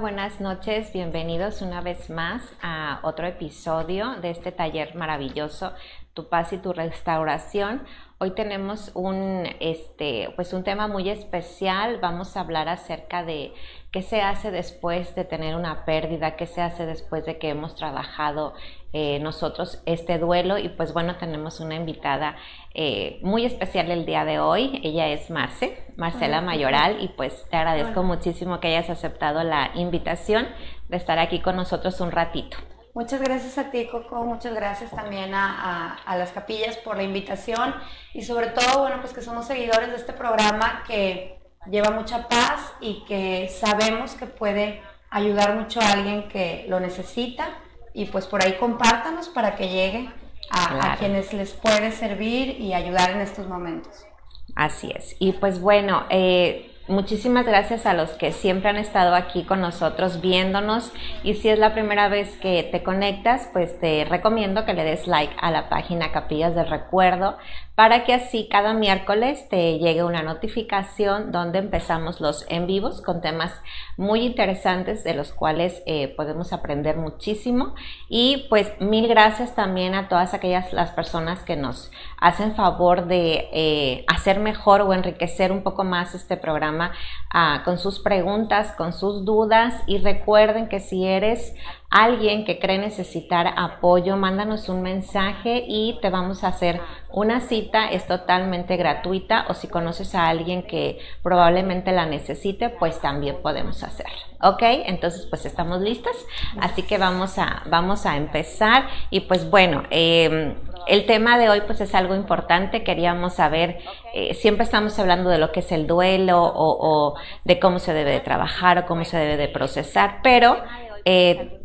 Buenas noches, bienvenidos una vez más a otro episodio de este taller maravilloso, Tu paz y tu restauración. Hoy tenemos un, este, pues un tema muy especial. Vamos a hablar acerca de qué se hace después de tener una pérdida, qué se hace después de que hemos trabajado eh, nosotros este duelo. Y pues bueno, tenemos una invitada eh, muy especial el día de hoy. Ella es Marce, Marcela Mayoral, y pues te agradezco muchísimo que hayas aceptado la invitación de estar aquí con nosotros un ratito. Muchas gracias a ti, Coco. Muchas gracias también a, las capillas por la invitación y sobre todo, bueno, pues que somos seguidores de este programa que lleva mucha paz y que sabemos que puede ayudar mucho a alguien que lo necesita y pues por ahí compártanos para que llegue a, a quienes les puede servir y ayudar en estos momentos. Así es. Y pues bueno, eh, Muchísimas gracias a los que siempre han estado aquí con nosotros viéndonos y si es la primera vez que te conectas, pues te recomiendo que le des like a la página Capillas del Recuerdo para que así cada miércoles te llegue una notificación donde empezamos los en vivos con temas muy interesantes de los cuales eh, podemos aprender muchísimo. Y pues mil gracias también a todas aquellas las personas que nos hacen favor de eh, hacer mejor o enriquecer un poco más este programa ah, con sus preguntas, con sus dudas. Y recuerden que si eres alguien que cree necesitar apoyo, mándanos un mensaje y te vamos a hacer una cita, es totalmente gratuita. O si conoces a alguien que probablemente la necesite, pues también podemos hacerlo. ¿Ok? Entonces pues estamos listas, así que vamos a, vamos a empezar. Y pues bueno, em, el tema de hoy pues es algo importante, queríamos saber, eh, siempre estamos hablando de lo que es el duelo o, o, de cómo se debe de trabajar o cómo se debe de procesar, pero... Eh,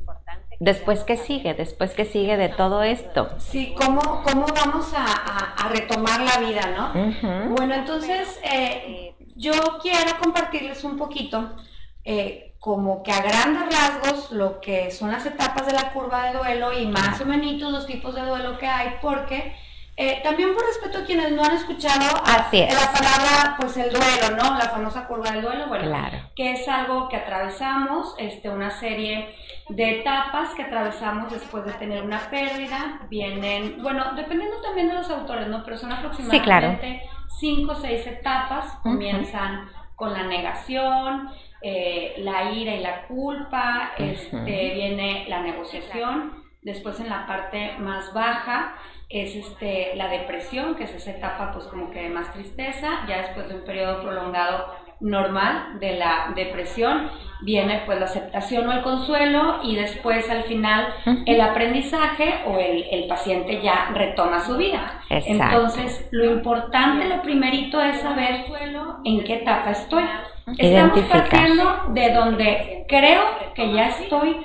Después, ¿qué sigue? Después, ¿qué sigue de todo esto? Sí, ¿cómo, cómo vamos a, retomar la vida, no? Bueno, entonces, eh, yo quiero compartirles un poquito, eh, como que a grandes rasgos, lo que son las etapas de la curva de duelo y más o menos los tipos de duelo que hay, porque eh, también por respeto a quienes no han escuchado la palabra, pues el duelo, ¿no? La famosa curva del duelo, bueno, que es algo que atravesamos, este, una serie de etapas que atravesamos después de tener una pérdida. Vienen, bueno, dependiendo también de los autores, ¿no? Pero son aproximadamente cinco o seis etapas. Comienzan con la negación, eh, la ira y la culpa, este, viene la negociación. Después en la parte más baja es este, la depresión, que es esa etapa pues como que de más tristeza, ya después de un periodo prolongado normal de la depresión, viene pues la aceptación o el consuelo y después al final el aprendizaje o el, el paciente ya retoma su vida. Entonces lo importante, lo primerito es saber en qué etapa estoy. Estamos partiendo de donde creo que ya estoy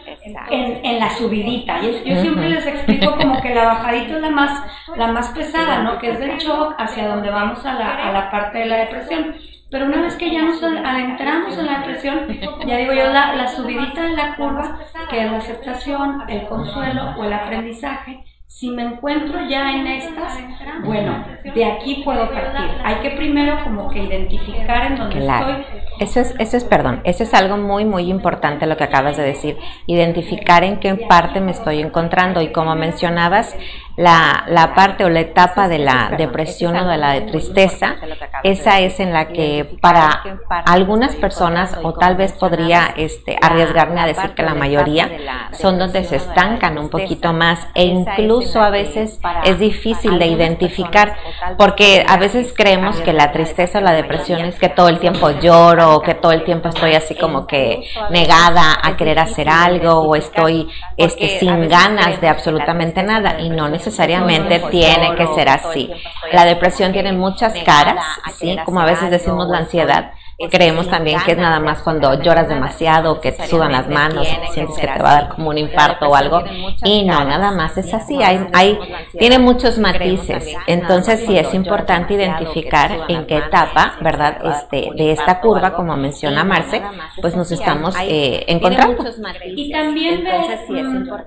en, en la subidita. Yo, yo siempre les explico como que la bajadita es la más, la más pesada, ¿no? Que es del shock hacia donde vamos a la, a la parte de la depresión. Pero una vez que ya nos adentramos en la depresión, ya digo yo, la, la subidita de la curva, que es la aceptación, el consuelo o el aprendizaje, si me encuentro ya en estas, bueno, de aquí puedo partir. Hay que primero como que identificar en dónde estoy. Eso es, eso es, perdón, eso es algo muy, muy importante lo que acabas de decir. Identificar en qué parte me estoy encontrando. Y como mencionabas, la, la parte o la etapa de la depresión o de la tristeza, esa es en la que para algunas personas, o tal vez podría este, arriesgarme a decir que la mayoría, son donde se estancan un poquito más e incluso a veces es difícil de identificar porque a veces creemos que la tristeza o la depresión es que todo el tiempo lloro o que todo el tiempo estoy así como que negada a querer hacer algo o estoy este, sin ganas de absolutamente nada y no necesariamente necesariamente tiene que ser así. La depresión tiene muchas caras, así como a veces decimos la ansiedad. Creemos también que es nada más cuando lloras demasiado, que te sudan las manos, sientes que te va a dar como un infarto o algo. Y no, nada más es así. Hay, hay, tiene muchos matices. Entonces sí es importante identificar en qué etapa, ¿verdad? Este, de esta curva, como menciona Marce, pues nos estamos eh, encontrando. Y también ver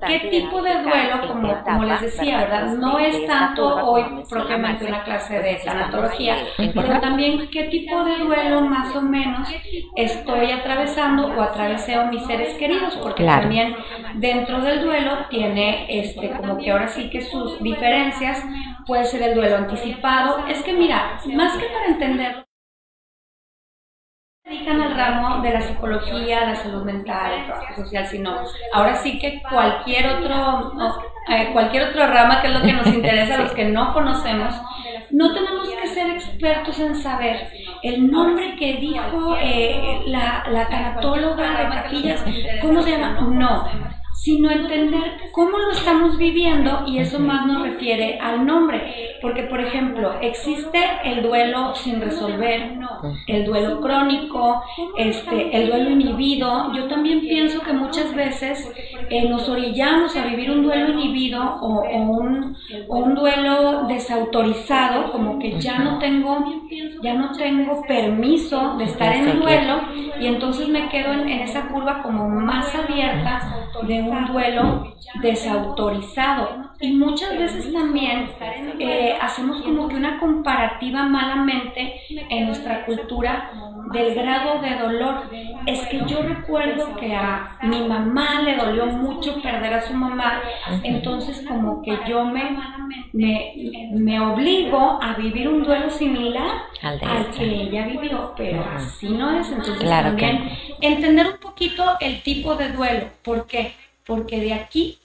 qué tipo de duelo, como, como les decía, ¿verdad? No es tanto hoy propiamente una clase de tanatología, pero también qué tipo de duelo más o o menos estoy atravesando o atravesé a mis seres queridos, porque también dentro del duelo tiene este como que ahora sí que sus diferencias puede ser el duelo anticipado. Es que mira, más que para entenderlo, dedican al ramo de la psicología, la salud mental, el trabajo social, sino ahora sí que cualquier otro, eh, cualquier otra rama que es lo que nos interesa, los que no conocemos, no tenemos que ser expertos en saber. El nombre que dijo eh, la, la tanatóloga de capillas, ¿cómo se llama? No sino entender cómo lo estamos viviendo y eso más nos refiere al nombre. Porque, por ejemplo, existe el duelo sin resolver, el duelo crónico, este, el duelo inhibido. Yo también pienso que muchas veces eh, nos orillamos a vivir un duelo inhibido o, un, o, un, duelo desautorizado, como que ya no tengo, ya no tengo permiso de estar en el duelo y entonces me quedo en, en esa curva como más abierta de un duelo desautorizado. Y muchas veces también eh, hacemos como que una comparativa malamente en nuestra cultura del grado de dolor. Es que yo recuerdo que a mi mamá le dolió mucho perder a su mamá, entonces como que yo me, me, obligo a vivir un duelo similar al, que ella vivió, pero así no es. Entonces también entender un poquito el tipo de duelo. ¿Por qué? Porque de aquí,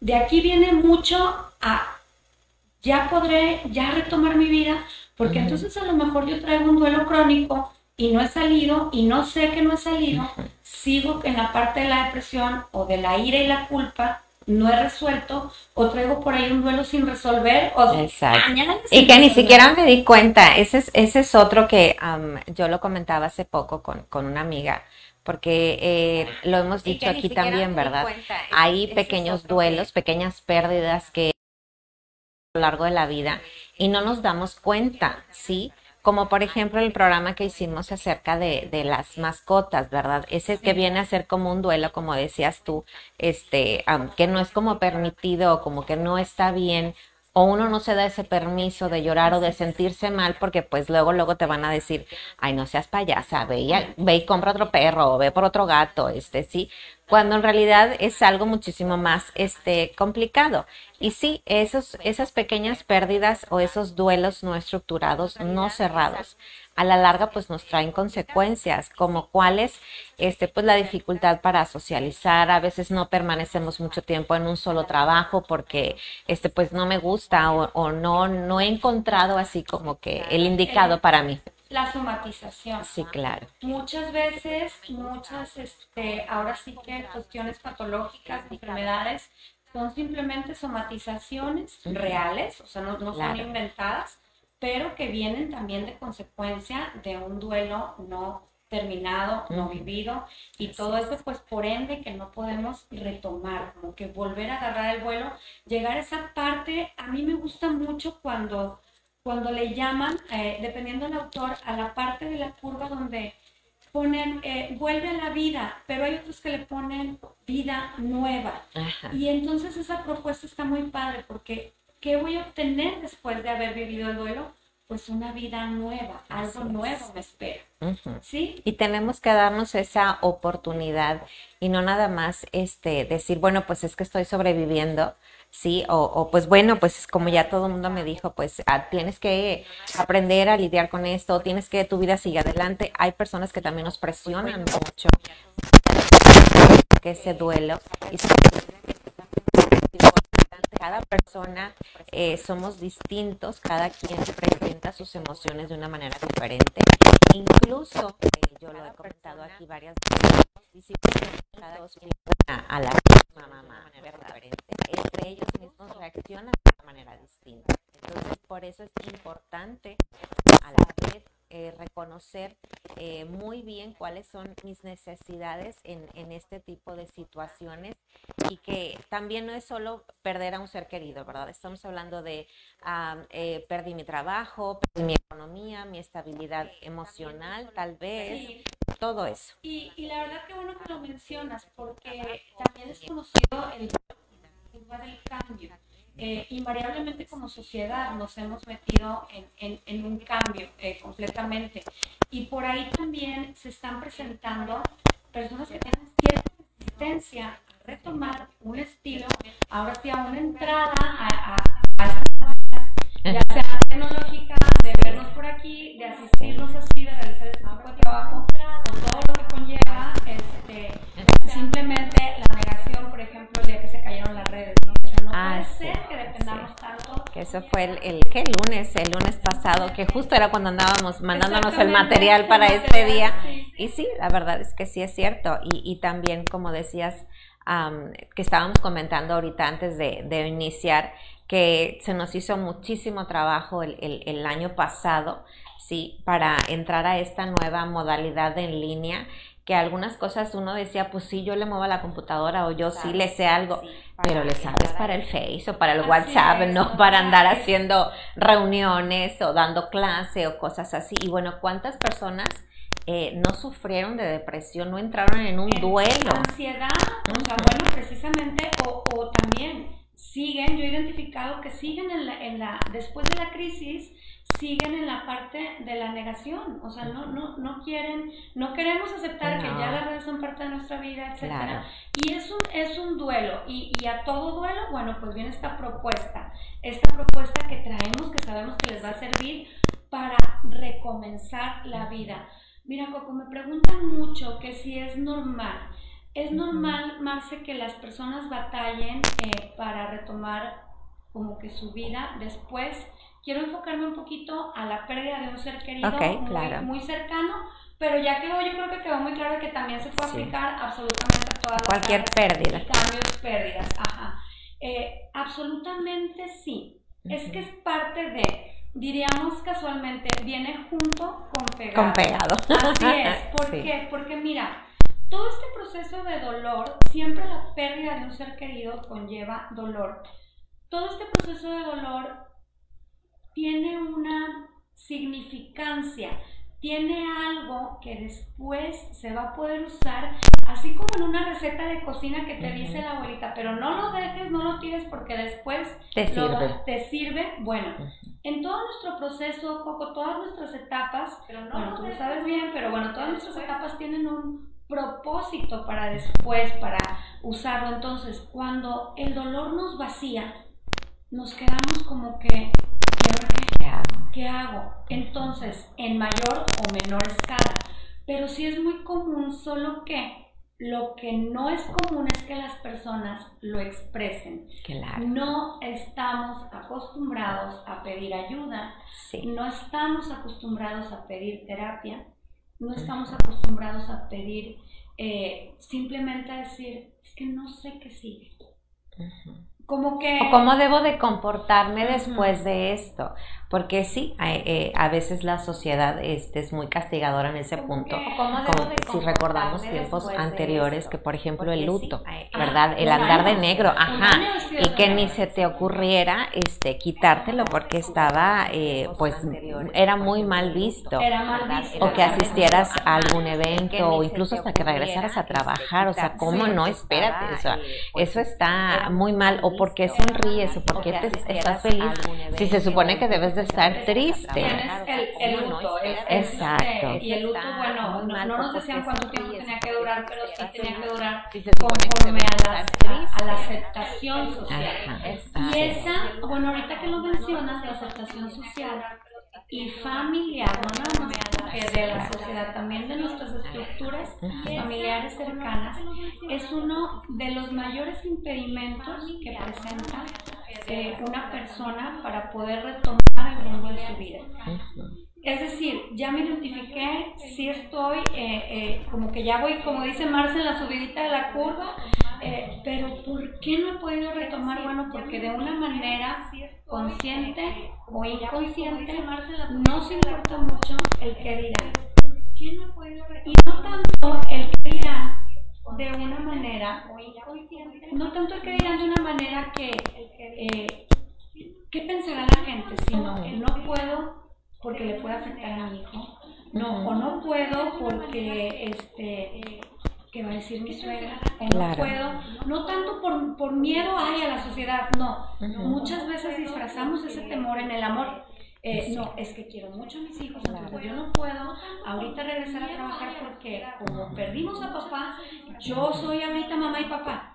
de aquí viene mucho a, ya podré, ya retomar mi vida, porque entonces a lo mejor yo traigo un duelo crónico y no he salido y no sé que no he salido, sigo en la parte de la depresión o de la ira y la culpa, no he resuelto o traigo por ahí un duelo sin resolver o Exacto. y que ni siquiera me di cuenta ese es, ese es otro que yo lo comentaba hace poco con, con una amiga porque eh, lo hemos dicho aquí también, ¿verdad? Hay pequeños duelos, pequeñas pérdidas que a lo largo de la vida y no nos damos cuenta, ¿sí? Como por ejemplo el programa que hicimos acerca de, de las mascotas, ¿verdad? Ese que viene a ser como un duelo, como decías tú, este, que no es como permitido, como que no está bien o uno no se da ese permiso de llorar o de sentirse mal porque pues luego luego te van a decir, ay, no seas payasa, ve y, ve y compra otro perro o ve por otro gato, este sí, cuando en realidad es algo muchísimo más este complicado. Y sí, esos esas pequeñas pérdidas o esos duelos no estructurados, no cerrados, a la larga pues nos traen consecuencias como cuáles este pues la dificultad para socializar a veces no permanecemos mucho tiempo en un solo trabajo porque este pues no me gusta o, no no he encontrado así como que el indicado para mí la somatización. Sí, claro. Muchas veces, muchas, este, ahora sí que cuestiones patológicas, enfermedades, son simplemente somatizaciones reales, o sea, no, no son inventadas, pero que vienen también de consecuencia de un duelo no terminado, no vivido, y todo eso pues por ende que no podemos retomar, como que volver a agarrar el vuelo, llegar a esa parte, a mí me gusta mucho cuando, cuando le llaman, eh, dependiendo del autor, a la parte de la curva donde ponen, eh, vuelve a la vida, pero hay otros que le ponen vida nueva. Y entonces esa propuesta está muy padre porque ¿qué voy a obtener después de haber vivido el duelo? Pues una vida nueva, algo nuevo me espera. ¿Sí? Y tenemos que darnos esa oportunidad y no nada más este decir, bueno, pues es que estoy sobreviviendo, ¿sí? O, pues bueno, pues como ya todo el mundo me dijo, pues ah, tienes que aprender a lidiar con esto, tienes que tu vida siga adelante. Hay personas que también nos presionan mucho que ese duelo y cada persona eh, somos distintos, cada quien presenta sus emociones de una manera diferente. Incluso, eh, yo lo he comentado aquí varias veces, cada a, a la misma mamá, diferente, entre ellos mismos reaccionan de una manera distinta. Entonces, por eso es importante a la vez eh, reconocer muy bien cuáles son mis necesidades en, en, este tipo de situaciones y que también no es solo perder a un ser querido, ¿verdad? Estamos hablando de eh, perdí mi trabajo, perdí mi economía, mi estabilidad emocional, tal vez, todo eso. Y, y, la verdad que bueno que lo mencionas porque también es conocido el, el cambio eh, invariablemente como sociedad nos hemos metido en, un cambio eh, completamente. Y por ahí también se están presentando personas que tienen cierta resistencia retomar un estilo, ahora sí a una entrada a, a, esta ya sea tecnológica, de vernos por aquí, de asistirnos así, de realizar este tipo de trabajo, con todo lo que conlleva, este, simplemente la negación, por ejemplo, el día que se cayeron las redes, ¿no? no ah, puede ser que dependamos tanto. Que eso fue el, el, ¿qué? lunes, el lunes pasado, que justo era cuando andábamos mandándonos el material para este día. Y sí, la verdad es que sí es cierto. Y, y también, como decías, que estábamos comentando ahorita antes de, de, iniciar, que se nos hizo muchísimo trabajo el, el, el año pasado, sí, para entrar a esta nueva modalidad en línea que algunas cosas uno decía, pues sí, yo le muevo a la computadora o yo sí le sé algo, pero le sabes para el Face o para el WhatsApp, no para andar haciendo reuniones o dando clase o cosas así. Y bueno, ¿cuántas personas eh, no sufrieron de depresión, no entraron en un duelo? Ansiedad, o sea, bueno, precisamente, o, o también siguen, yo he identificado que siguen en la, en la, después de la crisis, siguen en la parte de la negación, o sea, no, no, no quieren, no queremos aceptar que ya las redes son parte de nuestra vida, etcétera. Y es un, es un duelo, y, y, a todo duelo, bueno, pues viene esta propuesta, esta propuesta que traemos, que sabemos que les va a servir para recomenzar la vida. Mira, Coco, me preguntan mucho que si es normal. Es normal, Marce, que las personas batallen eh, para retomar como que su vida después quiero enfocarme un poquito a la pérdida de un ser querido muy, cercano, pero ya quedó, yo creo que quedó muy claro que también se puede aplicar absolutamente a todas Cualquier las pérdida. Cambios, pérdidas, ajá. Eh, absolutamente sí. Es que es parte de, diríamos casualmente, viene junto con pegado. Con pegado. Así es. ¿Por qué? Porque mira, todo este proceso de dolor, siempre la pérdida de un ser querido conlleva dolor. Todo este proceso de dolor tiene una significancia, tiene algo que después se va a poder usar, así como en una receta de cocina que te dice la abuelita, pero no lo dejes, no lo tires porque después te sirve. Te sirve. Bueno, en todo nuestro proceso, Coco, todas nuestras etapas, pero bueno, tú lo sabes bien, pero bueno, todas nuestras etapas tienen un propósito para después, para usarlo. Entonces, cuando el dolor nos vacía, nos quedamos como que ¿qué hago? ¿Qué hago? Entonces, en mayor o menor escala. Pero sí es muy común, solo que lo que no es común es que las personas lo expresen. Claro. No estamos acostumbrados a pedir ayuda, no estamos acostumbrados a pedir terapia, no estamos acostumbrados a pedir eh, simplemente a decir, es que no sé qué sigue. Como que... O cómo debo de comportarme después de esto porque sí, eh, a veces la sociedad este, es muy castigadora en ese punto, como si recordamos tiempos anteriores, que por ejemplo el luto, ¿verdad? El andar de negro, ajá, y que ni se te ocurriera este, quitártelo porque estaba, eh, pues, era muy mal visto, o que asistieras a algún evento, o incluso hasta que regresaras a trabajar, o sea, ¿cómo no? Espérate, o sea, eso está muy mal, o porque sonríes, o porque te, estás feliz, si se supone que debes de estar triste. Tienes el, el luto. Exacto. y el luto, bueno, no, nos decían cuánto tiempo tenía que durar, pero sí tenía que durar conforme a la, a, la aceptación social. Y esa, bueno, ahorita que lo mencionas, la aceptación social y familiar, no nada más que de la sociedad, también de nuestras estructuras familiares cercanas, es uno de los mayores impedimentos que presenta eh, una persona para poder retomar el rumbo de su vida. Es decir, ya me identifiqué, sí estoy, eh, eh, como que ya voy, como dice Marce, en la subidita de la curva, pero ¿por qué no he podido retomar? Bueno, porque de una manera consciente o inconsciente no se importa mucho el que dirá. Y no tanto el que dirá de una manera, no tanto el que dirán de una manera que, eh, ¿qué pensará la gente? Sino, no puedo porque le puede afectar a mi hijo, no, o no puedo porque, este, ¿qué va a decir mi suegra? O no puedo, no tanto por, por miedo ay, a la sociedad, no. Muchas veces disfrazamos ese temor en el amor. Eh, no, es que quiero mucho a mis hijos, entonces yo no puedo ahorita regresar a trabajar porque como perdimos a papá, yo soy ahorita mamá y papá.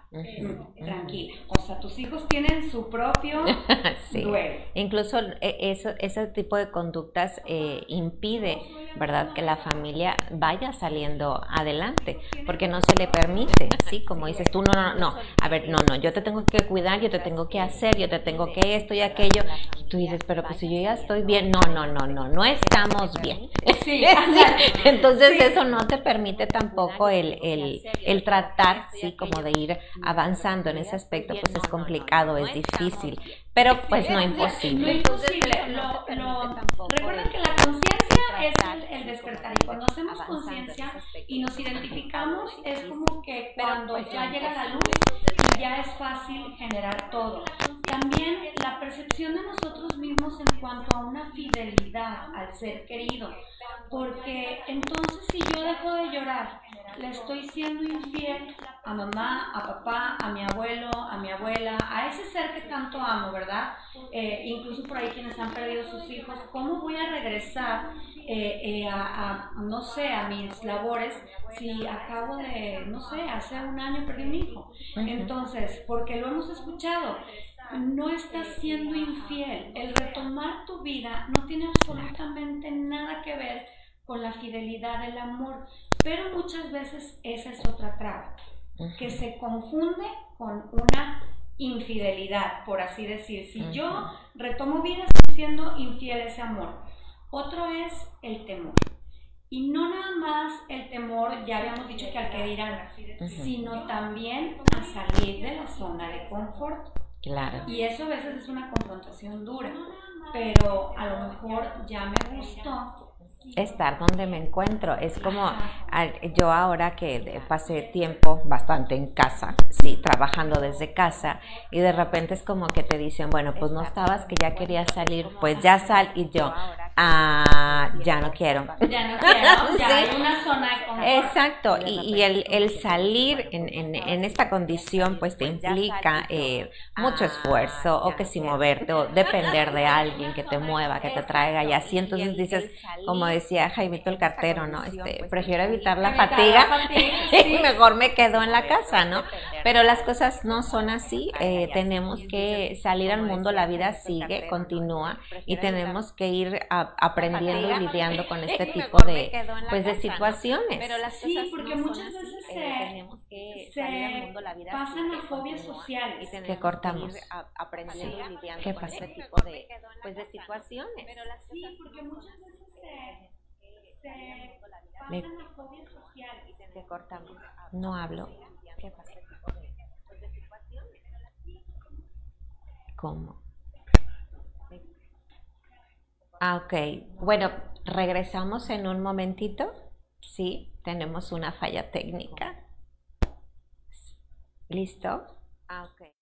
Tranquila, o sea, tus hijos tienen su propio duelo. Incluso eh, eso, ese tipo de conductas eh, impide, ¿verdad?, que la familia vaya saliendo adelante, porque no se le permite, ¿sí? Como dices tú, no, no, no, a ver, no, no, yo te tengo que cuidar, yo te tengo que hacer, yo te tengo que esto y aquello, y tú dices, pero pues si yo ya estoy bien, no, no, no, no, no estamos bien. Sí, Entonces eso no te permite tampoco el, el, el tratar, ¿sí? Como de ir avanzando en ese aspecto, pues es complicado, es difícil, pero pues no imposible. No imposible. recuerden que la conciencia es el, despertar y cuando hacemos conciencia y nos identificamos es como que cuando ya llega la luz ya es fácil generar todo. También la percepción de nosotros mismos en cuanto a una fidelidad al ser querido, porque entonces si yo dejo de llorar, le estoy siendo infiel a mamá, a papá, a mi abuelo, a mi abuela, a ese ser que tanto amo, ¿verdad? Eh, incluso por ahí quienes han perdido sus hijos, ¿cómo voy a regresar eh, eh, a, no sé, a mis labores si acabo de, no sé, hace un año perdí un hijo? Entonces, porque lo hemos escuchado, no estás siendo infiel. El retomar tu vida no tiene absolutamente nada que ver con la fidelidad del amor, pero muchas veces esa es otra traba que se confunde con una infidelidad, por así decir. Si yo retomo vida, estoy siendo infiel a ese amor. Otro es el temor. Y no nada más el temor, ya habíamos dicho que al que dirán, sino también a salir de la zona de confort. Claro. Y eso a veces es una confrontación dura, pero a lo mejor ya me gustó estar donde me encuentro. Es como yo ahora que pasé tiempo bastante en casa, sí, trabajando desde casa, y de repente es como que te dicen, bueno, pues no estabas que ya querías salir, pues ya sal, y yo, ah, ya no quiero. Ya no quiero, ya hay una zona de Exacto, y, el, el, salir en, en, esta condición, pues te implica eh, mucho esfuerzo, o que si moverte, o depender de alguien que te mueva, que te traiga, y así, entonces dices, como decía Jaimito el cartero, ¿no? Este, prefiero evitar la fatiga y mejor me quedo en la casa, ¿no? Pero las cosas no son así, eh, tenemos que salir al mundo, la vida sigue, continúa y tenemos que ir aprendiendo y lidiando con este tipo de, pues, de situaciones. Sí, porque muchas veces tenemos que salir al mundo, la vida pasan a fobias sociales. Que cortamos. Aprendiendo y lidiando con este tipo de, pues, de situaciones. Sí, porque muchas veces cortamos. No hablo. ¿Qué pasa? ¿Cómo? Ah, ok. Bueno, regresamos en un momentito. Sí, tenemos una falla técnica. ¿Listo? Ah, ok.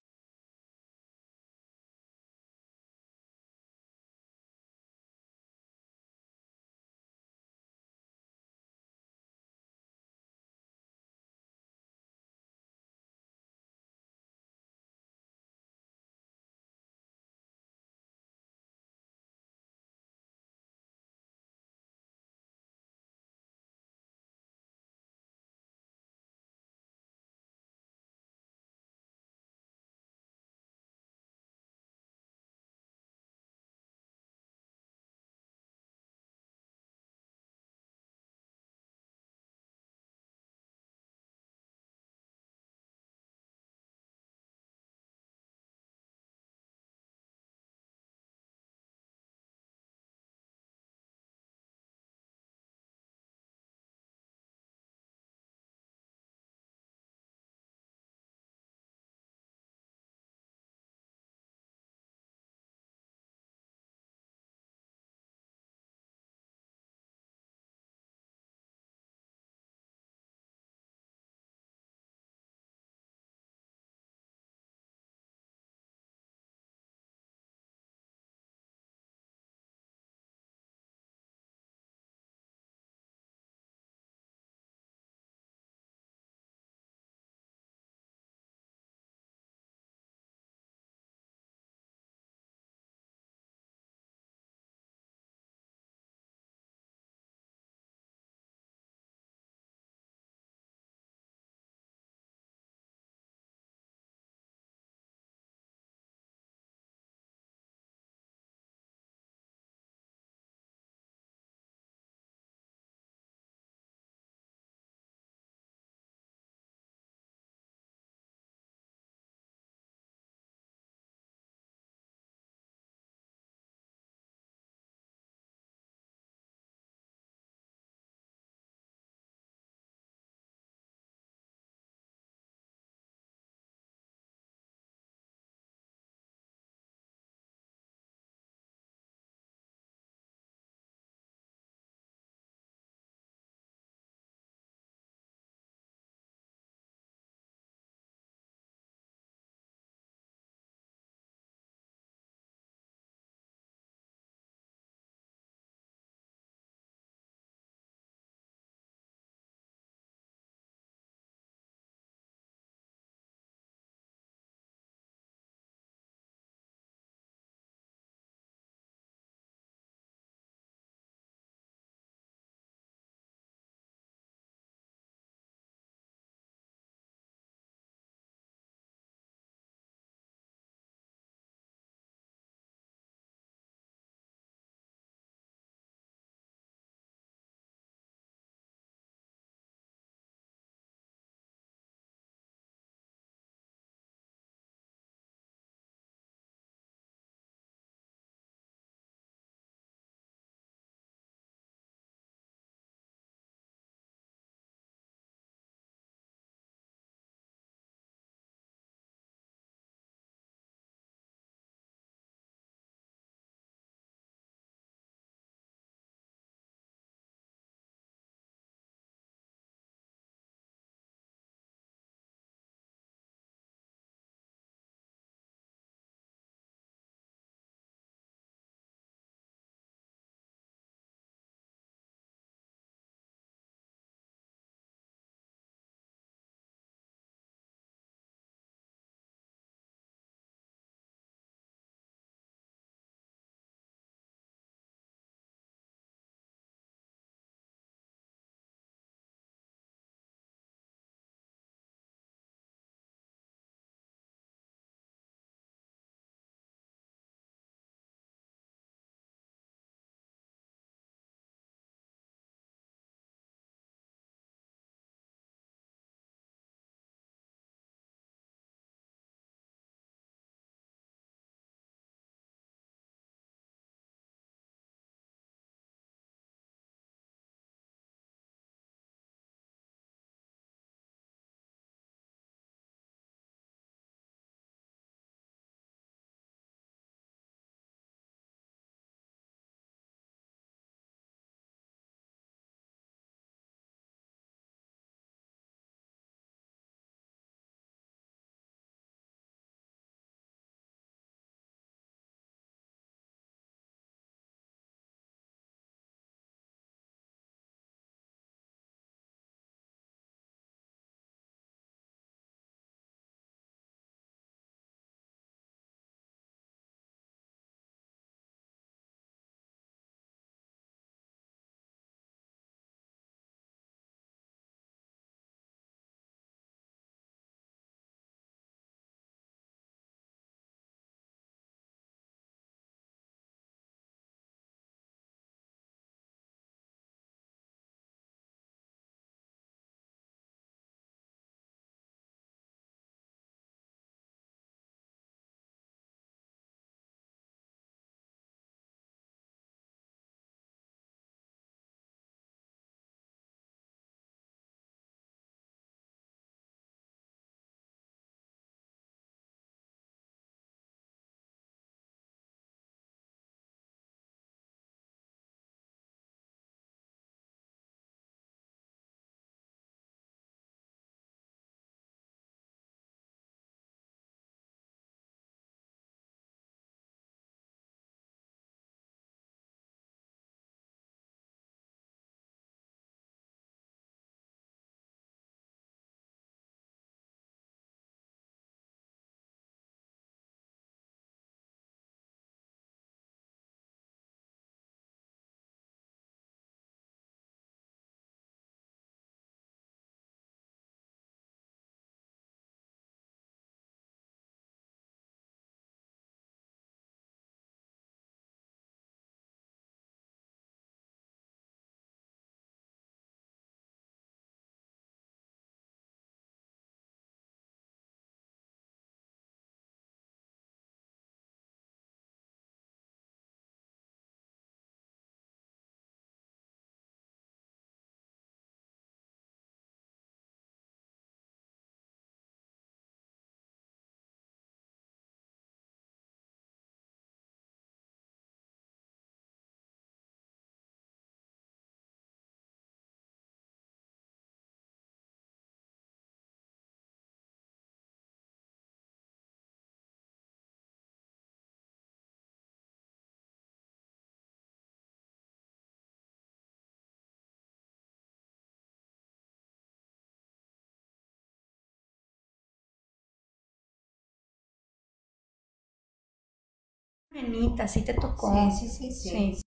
Benita, sí te tocó. Sí, sí, sí, sí.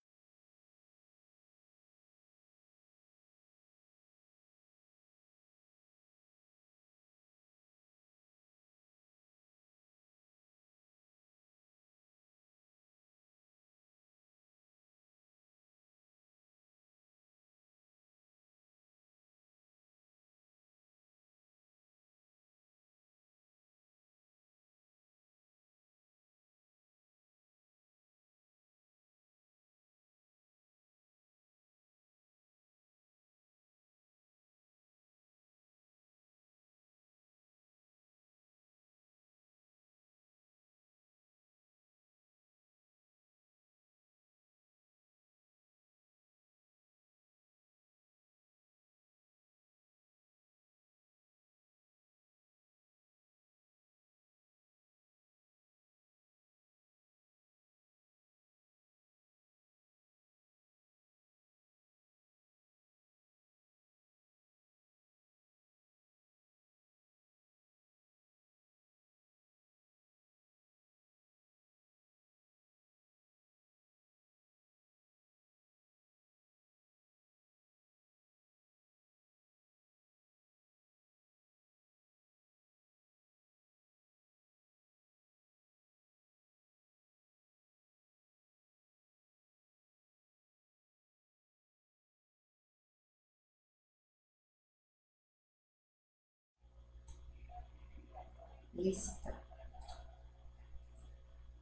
Listo.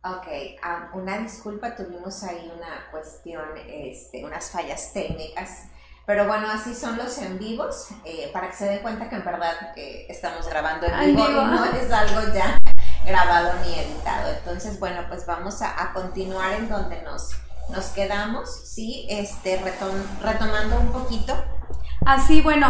Ok, una disculpa, tuvimos ahí una cuestión, este, unas fallas técnicas, pero bueno, así son los en vivos, eh, para que se den cuenta que en verdad eh, estamos grabando en vivo, y no es algo ya grabado ni editado. Entonces, bueno, pues vamos a, continuar en donde nos, nos quedamos, ¿sí? Este, retomando un poquito Así, bueno,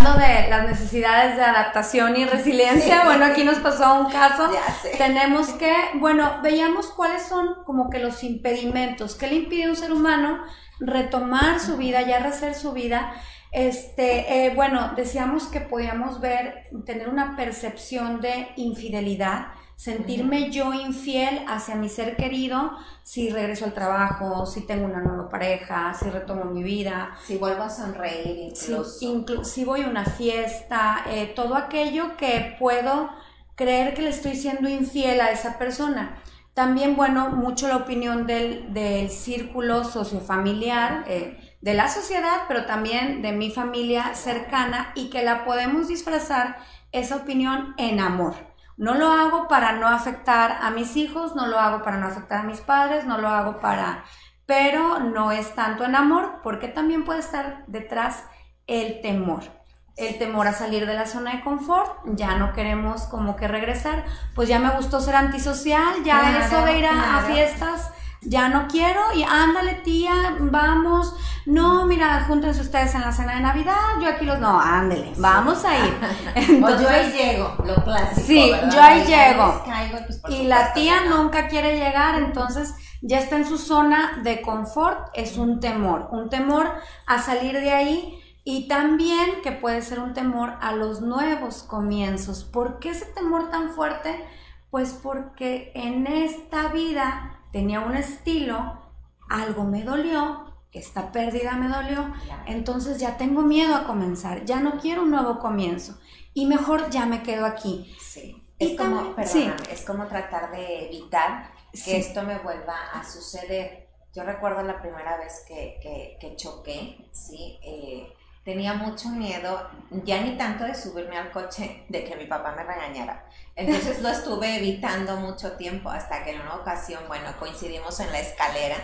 de las necesidades de adaptación y resiliencia, bueno, aquí nos pasó un caso. Tenemos que, bueno, veíamos cuáles son como que los impedimentos, qué le impide a un ser humano retomar su vida, ya rehacer su vida. Este, eh, bueno, decíamos que podíamos ver, tener una percepción de infidelidad, sentirme yo infiel hacia mi ser querido si regreso al trabajo, si tengo una nueva pareja, si retomo mi vida. Si vuelvo a sonreír incluso. Si, voy a una fiesta, eh, todo aquello que puedo creer que le estoy siendo infiel a esa persona. También, bueno, mucho la opinión del, del círculo sociofamiliar, eh, de la sociedad, pero también de mi familia cercana y que la podemos disfrazar esa opinión en amor no lo hago para no afectar a mis hijos, no lo hago para no afectar a mis padres, no lo hago para... Pero no es tanto en amor, porque también puede estar detrás el temor. El temor a salir de la zona de confort, ya no queremos como que regresar, pues ya me gustó ser antisocial, ya eso de ir a fiestas ya no quiero y ándale tía, vamos, no, mira, júntense ustedes en la cena de Navidad, yo aquí los, no, ándale, vamos a ir. Entonces, yo ahí llego, lo clásico. Sí, yo ahí llego. Pues, y la tía nunca quiere llegar, entonces ya está en su zona de confort, es un temor, un temor a salir de ahí. Y también que puede ser un temor a los nuevos comienzos. ¿Por qué ese temor tan fuerte? Pues porque en esta vida tenía un estilo, algo me dolió, esta pérdida me dolió, entonces ya tengo miedo a comenzar, ya no quiero un nuevo comienzo y mejor ya me quedo aquí. Sí. Es como, es como tratar de evitar que esto me vuelva a suceder. Yo recuerdo la primera vez que, que, choqué, ¿sí? Eh, tenía mucho miedo, ya ni tanto de subirme al coche, de que mi papá me regañara. Entonces lo estuve evitando mucho tiempo hasta que en una ocasión, bueno, coincidimos en la escalera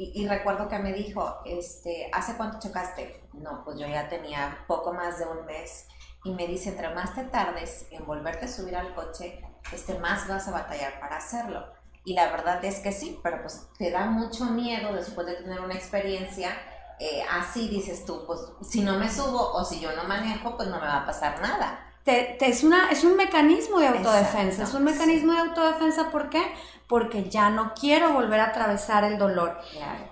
y, recuerdo que me dijo, este, ¿hace cuánto chocaste? No, pues yo ya tenía poco más de un mes y me dice, entre más te tardes en volverte a subir al coche, este, más vas a batallar para hacerlo. Y la verdad es que sí, pero pues te da mucho miedo después de tener una experiencia eh, así dices tú, pues si no me subo o si yo no manejo, pues no me va a pasar nada. Te, es, una, es un mecanismo de autodefensa, es un mecanismo de autodefensa, ¿por qué? Porque ya no quiero volver a atravesar el dolor.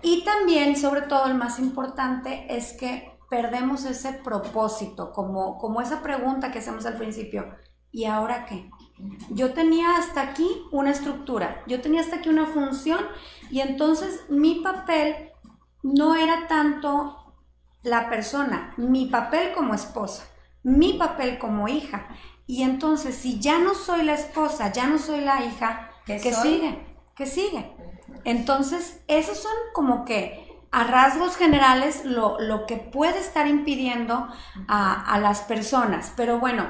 Y también, sobre todo, el más importante es que perdemos ese propósito, como, como esa pregunta que hacemos al principio, ¿y ahora qué? Yo tenía hasta aquí una estructura, yo tenía hasta aquí una función y entonces mi papel no era tanto la persona, mi papel como esposa, mi papel como hija. Y entonces si ya no soy la esposa, ya no soy la hija, ¿qué, sigue? ¿Qué sigue? Entonces, esos son como que a rasgos generales lo, que puede estar impidiendo a, a las personas. Pero bueno,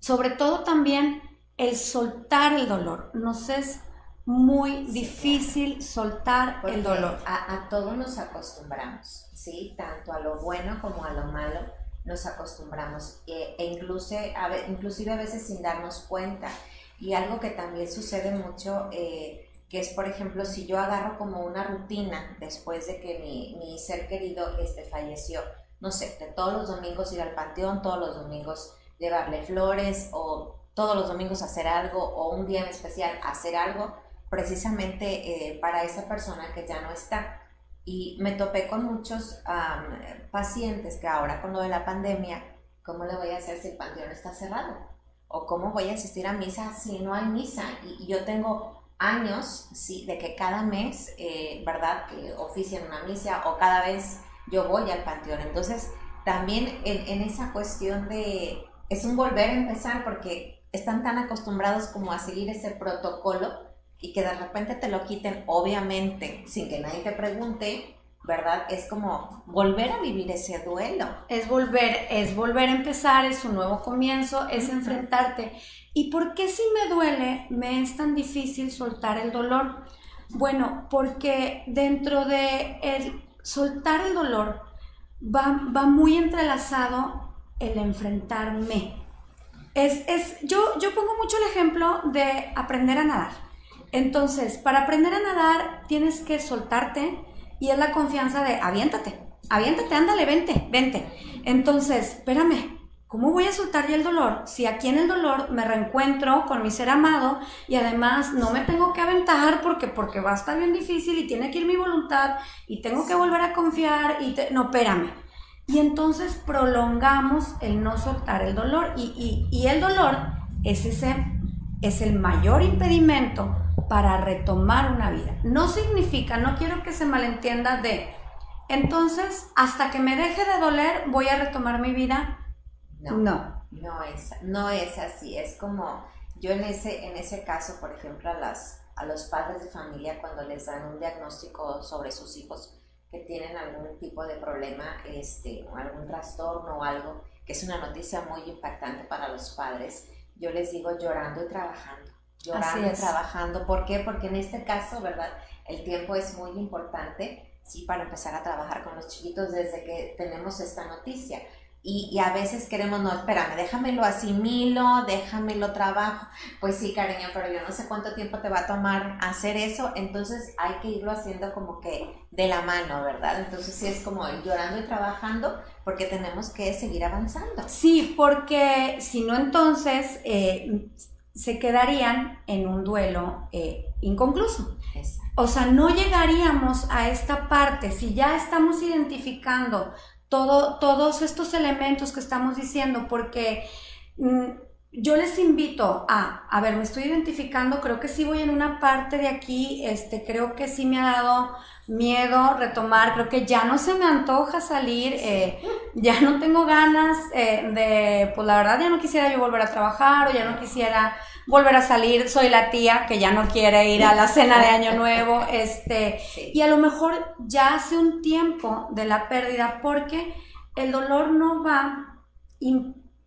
sobre todo también el soltar el dolor. Nos es muy difícil soltar el dolor. A, todos nos acostumbramos, ¿sí? Tanto a lo bueno como a lo malo nos acostumbramos. E, e incluso, a, inclusive a veces sin darnos cuenta. Y algo que también sucede mucho, eh, que es, por ejemplo, si yo agarro como una rutina después de que mi, mi ser querido este, falleció, no sé, de todos los domingos ir al panteón, todos los domingos llevarle flores o todos los domingos hacer algo o un día en especial hacer algo precisamente eh, para esa persona que ya no está. Y me topé con muchos pacientes que ahora con lo de la pandemia, ¿cómo le voy a hacer si el panteón está cerrado? ¿O cómo voy a asistir a misa si no hay misa? Y, yo tengo años, sí, de que cada mes, eh, ¿verdad?, que ofician una misa o cada vez yo voy al panteón. Entonces, también en, en esa cuestión de, es un volver a empezar porque están tan acostumbrados como a seguir ese protocolo y que de repente te lo quiten, obviamente, sin que nadie te pregunte, ¿verdad? Es como volver a vivir ese duelo. Es volver, es volver a empezar, es un nuevo comienzo, es enfrentarte. ¿Y por qué si me duele me es tan difícil soltar el dolor? Bueno, porque dentro de el soltar el dolor va, va muy entrelazado el enfrentarme. Es, es, yo, yo pongo mucho el ejemplo de aprender a nadar. Entonces, para aprender a nadar tienes que soltarte y es la confianza de aviéntate, aviéntate, ándale, vente, vente. Entonces, espérame, ¿cómo voy a soltar ya el dolor? Si aquí en el dolor me reencuentro con mi ser amado y además no me tengo que aventar porque, porque va a estar bien difícil y tiene que ir mi voluntad y tengo que volver a confiar y no, espérame y entonces prolongamos el no soltar el dolor y, y, el dolor es, ese, es el mayor impedimento para retomar una vida. No significa, no quiero que se malentienda de, entonces, hasta que me deje de doler, voy a retomar mi vida. No, no, no, es, no es así. Es como yo en ese, en ese caso, por ejemplo, a, las, a los padres de familia cuando les dan un diagnóstico sobre sus hijos, que tienen algún tipo de problema, este, o algún trastorno o algo, que es una noticia muy impactante para los padres, yo les digo llorando y trabajando, llorando y trabajando. ¿Por qué? Porque en este caso, ¿verdad? El tiempo es muy importante, sí, para empezar a trabajar con los chiquitos desde que tenemos esta noticia. Y, a veces queremos, no, espérame, déjamelo asimilo, déjamelo trabajo. Pues sí, cariño, pero yo no sé cuánto tiempo te va a tomar hacer eso, entonces hay que irlo haciendo como que de la mano, ¿verdad? Entonces sí es como llorando y trabajando porque tenemos que seguir avanzando. Sí, porque si no, entonces eh, se quedarían en un duelo eh, inconcluso. O sea, no llegaríamos a esta parte si ya estamos identificando todos estos elementos que estamos diciendo, porque mm, yo les invito a, a ver, me estoy identificando, creo que sí voy en una parte de aquí, este, creo que sí me ha dado miedo retomar, creo que ya no se me antoja salir, eh, ya no tengo ganas eh, de, pues la verdad ya no quisiera yo volver a trabajar o ya no quisiera volver a salir, soy la tía que ya no quiere ir a la cena de Año Nuevo, este, y a lo mejor ya hace un tiempo de la pérdida porque el dolor no va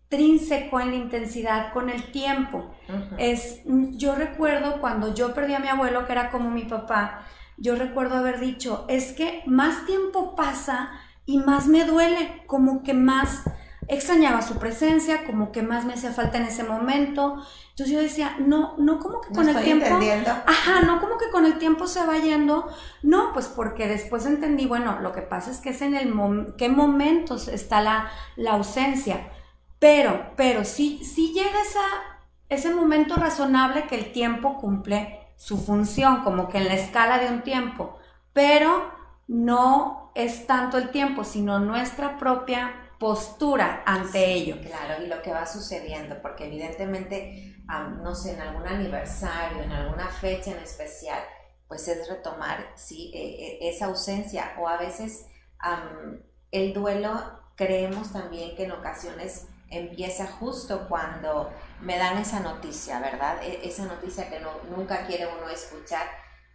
intrínseco en la intensidad con el tiempo. Es, yo recuerdo cuando yo perdí a mi abuelo, que era como mi papá, yo recuerdo haber dicho, es que más tiempo pasa y más me duele, como que más extrañaba su presencia, como que más me hacía falta en ese momento. Entonces yo decía, no, no como que con el tiempo, ajá, no como que con el tiempo se va yendo, no, pues porque después entendí, bueno, lo que pasa es que es en el qué momentos está la, la ausencia, pero, pero sí, sí llega esa, ese momento razonable que el tiempo cumple su función, como que en la escala de un tiempo, pero no es tanto el tiempo, sino nuestra propia postura ante ello. Claro, y lo que va sucediendo, porque evidentemente, no sé, en algún aniversario, en alguna fecha en especial, pues es retomar sí, e, e, esa ausencia o a veces el duelo creemos también que en ocasiones empieza justo cuando me dan esa noticia, ¿verdad? E, esa noticia que no, nunca quiere uno escuchar.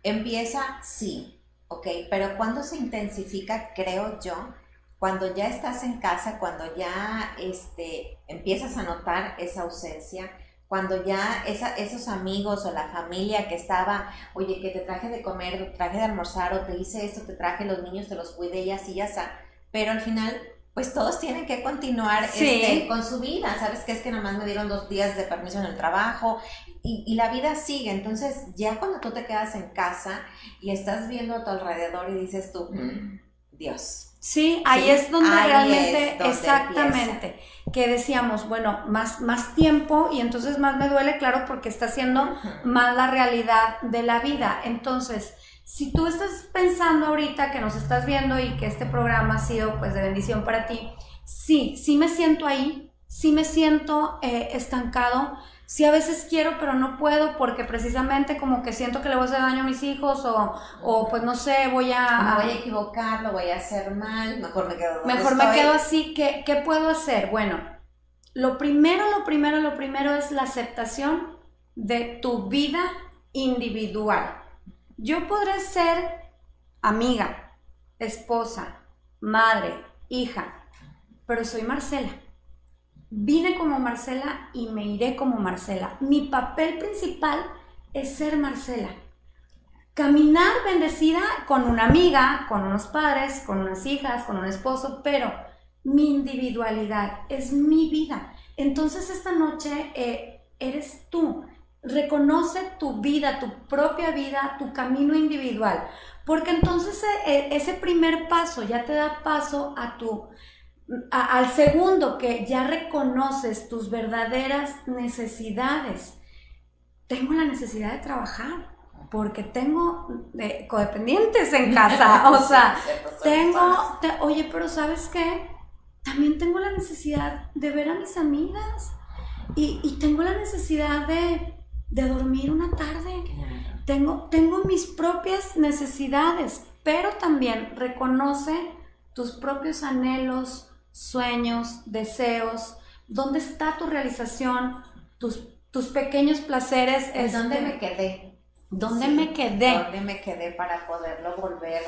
Empieza, sí, ¿ok? Pero cuando se intensifica, creo yo, cuando ya estás en casa, cuando ya este, empiezas a notar esa ausencia, cuando ya esos amigos o la familia que estaba, oye, que te traje de comer, te traje de almorzar, o te hice esto, te traje los niños, te los cuidé y así, ya está. Pero al final pues todos tienen que continuar este, con su vida. Sabes que es que nada más me dieron dos días de permiso en el trabajo y, la vida sigue. Entonces, ya cuando tú te quedas en casa y estás viendo a tu alrededor y dices tú, mm, Dios. Sí, ahí es donde realmente, exactamente, que decíamos, bueno, más, más tiempo y entonces más me duele, claro, porque está siendo más la realidad de la vida. Entonces, si tú estás pensando ahorita que nos estás viendo y que este programa ha sido pues de bendición para ti, sí, sí me siento ahí, sí me siento eh, estancado, sí a veces quiero pero no puedo porque precisamente como que siento que le voy a hacer daño a mis hijos o, o pues no sé, voy a... Me voy a equivocar, lo voy a hacer mal, mejor me quedo Mejor me quedo así, ¿qué, ¿qué puedo hacer? Bueno, lo primero, lo primero, lo primero es la aceptación de tu vida individual. Yo podré ser amiga, esposa, madre, hija, pero soy Marcela. Vine como Marcela y me iré como Marcela. Mi papel principal es ser Marcela. Caminar bendecida con una amiga, con unos padres, con unas hijas, con un esposo, pero mi individualidad es mi vida. Entonces esta noche eh, eres tú. Reconoce tu vida, tu propia vida, tu camino individual, porque entonces eh, eh, ese primer paso ya te da paso a tu al segundo que ya reconoces tus verdaderas necesidades. Tengo la necesidad de trabajar porque tengo eh, codependientes en casa, o sea, tengo, oye, pero ¿sabes qué? También tengo la necesidad de ver a mis amigas y tengo la necesidad de, de dormir una tarde. Tengo, tengo mis propias necesidades, pero también reconoce tus propios anhelos, sueños, deseos, dónde está tu realización, tus, tus pequeños placeres. Es ¿Dónde me quedé? ¿Dónde me quedé? ¿Dónde me quedé para poderlo volver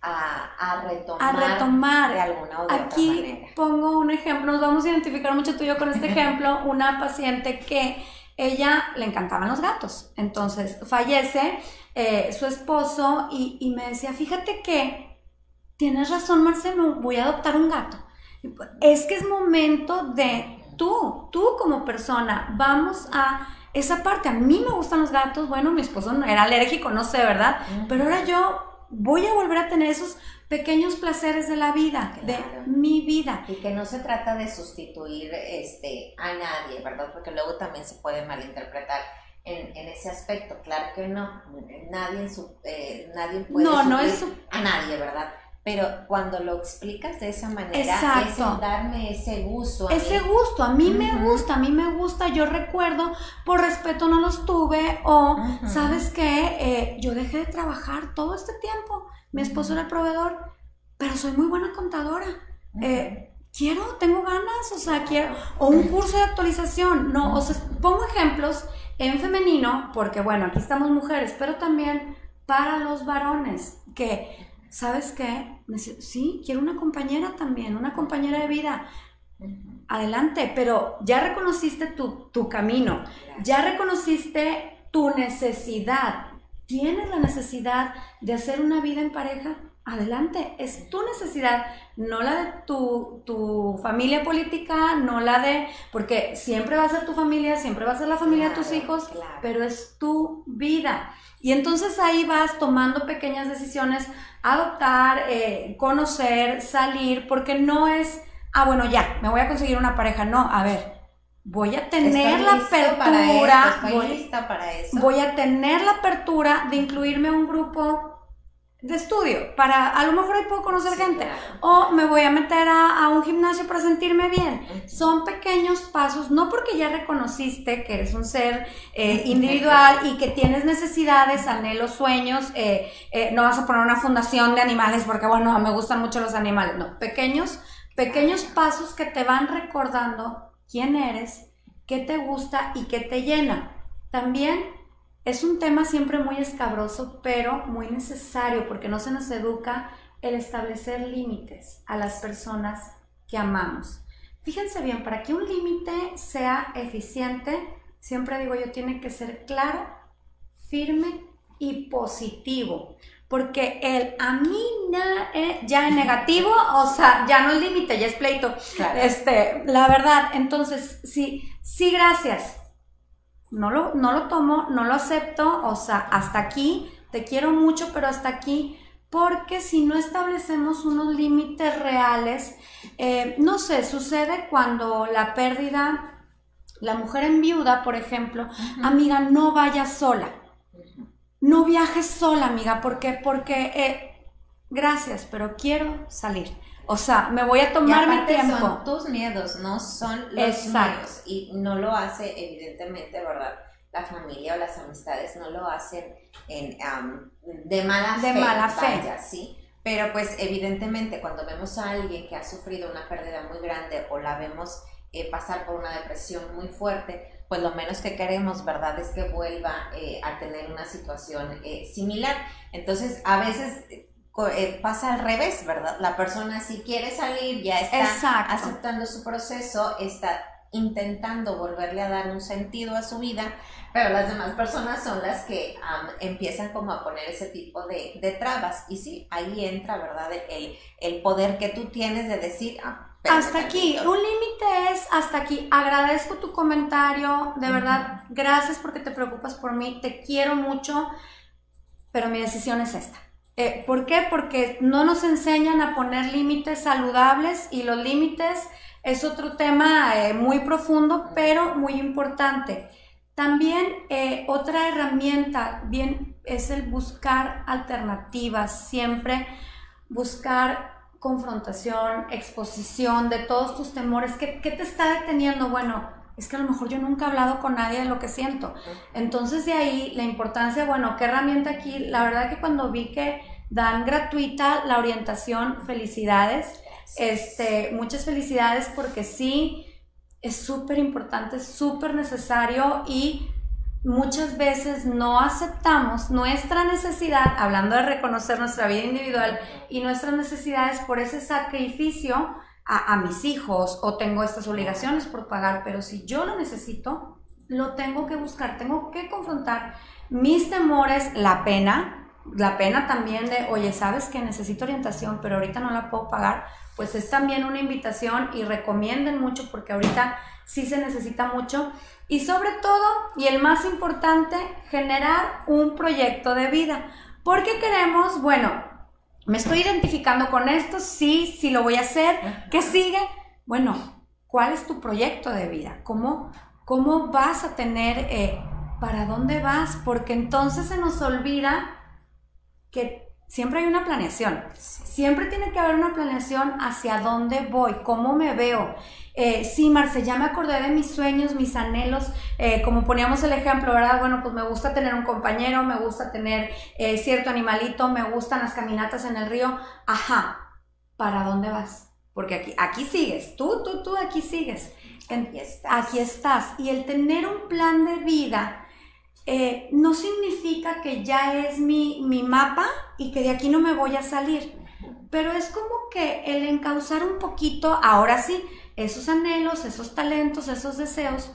a, a, retomar, a retomar de alguna u Aquí pongo un ejemplo, nos vamos a identificar mucho tú y yo con este ejemplo, una paciente que ella le encantaban los gatos. Entonces fallece eh, su esposo y, me decía, fíjate que tienes razón, Marcelo, voy a adoptar un gato. Pues, es que es momento de tú, tú como persona, vamos a esa parte. A mí me gustan los gatos, bueno, mi esposo era alérgico, no sé, ¿verdad? Pero ahora yo voy a volver a tener esos pequeños placeres de la vida, de mi vida. Y que no se trata de sustituir este, a nadie, ¿verdad? Porque luego también se puede malinterpretar en, en ese aspecto. Claro que no, nadie, eh, nadie puede no, no es a nadie, ¿verdad? Pero cuando lo explicas de esa manera, es darme ese gusto. ese gusto, a mí me gusta, a mí me gusta, yo recuerdo, por respeto no los tuve, o, ¿sabes qué? Eh, yo dejé de trabajar todo este tiempo, mi esposo era el proveedor, pero soy muy buena contadora. Eh, quiero, tengo ganas, o sea, quiero, o un curso de actualización, no, o sea, pongo ejemplos en femenino, porque bueno, aquí estamos mujeres, pero también para los varones, que ¿sabes qué? Sí, quiero una compañera también, una compañera de vida. Adelante, pero ya reconociste tu, tu camino, ya reconociste tu necesidad. ¿Tienes la necesidad de hacer una vida en pareja? Adelante, es tu necesidad, no la de tu, tu, familia política, no la de, porque siempre va a ser tu familia, siempre va a ser la familia de tus hijos, pero es tu vida. Y entonces ahí vas tomando pequeñas decisiones, adoptar, eh, conocer, salir, porque no es, ah, bueno, ya, me voy a conseguir una pareja. No, a ver, voy a tener la apertura, voy, para eso. voy a tener la apertura de incluirme a un grupo de estudio, para a lo mejor ahí puedo conocer gente, o me voy a meter a, un un gimnasio para sentirme bien. Son pequeños pasos, no porque ya reconociste que eres un ser eh, individual y que tienes necesidades, anhelos, sueños, eh, eh, no vas a poner una fundación de animales porque, bueno, me gustan mucho los animales. No, pequeños, pequeños pasos que te van recordando quién eres, qué te gusta y qué te llena. También es un tema siempre muy escabroso, pero muy necesario porque no se nos educa el establecer límites a las personas que amamos. Fíjense bien, para que un límite sea eficiente, siempre digo yo, tiene que ser claro, firme y positivo. Porque el a mí eh, ya es negativo, o sea, ya no es límite, ya es pleito. Este, la verdad, entonces, sí, sí, gracias. No lo, no lo tomo, no lo acepto, o sea, hasta aquí, te quiero mucho, pero hasta aquí porque si no establecemos unos límites reales, eh, no sé, sucede cuando la pérdida, la mujer en viuda, por ejemplo, amiga, no vaya sola, no viajes sola, amiga, porque, porque, eh, gracias, pero quiero salir. O sea, me voy a tomar mi tiempo. Son tus miedos, no son los míos. Y no lo hace, evidentemente, ¿verdad? la familia o las amistades no lo hacen en, de mala de fe. Mala fe. ¿sí? Pero pues evidentemente cuando vemos a alguien que ha sufrido una pérdida muy grande o la vemos eh, pasar por una depresión muy fuerte, pues lo menos que queremos, ¿verdad? Es que vuelva eh, a tener una situación eh, similar. Entonces, a veces pasa al revés, ¿verdad? La persona si quiere salir, ya está aceptando su proceso, está intentando volverle a dar un sentido a su vida, pero las demás personas son las que empiezan como a poner ese tipo de, de, trabas. Y sí, ahí entra, ¿verdad? El, el poder que tú tienes de decir, ah, hasta aquí, un límite es hasta aquí. Agradezco tu comentario, de verdad, gracias porque te preocupas por mí, te quiero mucho, pero mi decisión es esta. Eh, ¿Por qué? Porque no nos enseñan a poner límites saludables y los límites es otro tema eh, muy profundo, pero muy importante. También eh, otra herramienta bien es el buscar alternativas, siempre buscar confrontación, exposición de todos tus temores. ¿Qué, ¿Qué, te está deteniendo? Bueno, es que a lo mejor yo nunca he hablado con nadie de lo que siento. Entonces de ahí la importancia, bueno, ¿qué herramienta aquí? La verdad que cuando vi que dan gratuita la orientación, felicidades. Este, muchas felicidades porque sí, es súper importante, súper necesario y muchas veces no aceptamos nuestra necesidad, hablando de reconocer nuestra vida individual y nuestras necesidades por ese sacrificio a, mis hijos o tengo estas obligaciones por pagar, pero si yo lo necesito, lo tengo que buscar, tengo que confrontar mis temores, la pena, la pena también de, oye, sabes que necesito orientación, pero ahorita no la puedo pagar, pues es también una invitación y recomienden mucho porque ahorita sí se necesita mucho. Y sobre todo, y el más importante, generar un proyecto de vida. Porque queremos, bueno, me estoy identificando con esto, sí, sí lo voy a hacer. ¿Qué sigue? Bueno, ¿cuál es tu proyecto de vida? ¿Cómo, cómo vas a tener, eh, para dónde vas? Porque entonces se nos olvida que siempre hay una planeación. Siempre tiene que haber una planeación hacia dónde voy, cómo me veo. Eh, sí, Marce, ya me acordé de mis sueños, mis anhelos, eh, como poníamos el ejemplo, ¿verdad? Bueno, pues me gusta tener un compañero, me gusta tener eh, cierto animalito, me gustan las caminatas en el río. Ajá, ¿para dónde vas? Porque aquí, aquí sigues, tú, tú, tú, aquí sigues. aquí estás. Aquí estás. Y el tener un plan de vida eh, no significa que ya es mi, mi mapa y que de aquí no me voy a salir, pero es como que el encauzar un poquito, ahora sí, esos anhelos, esos talentos, esos deseos,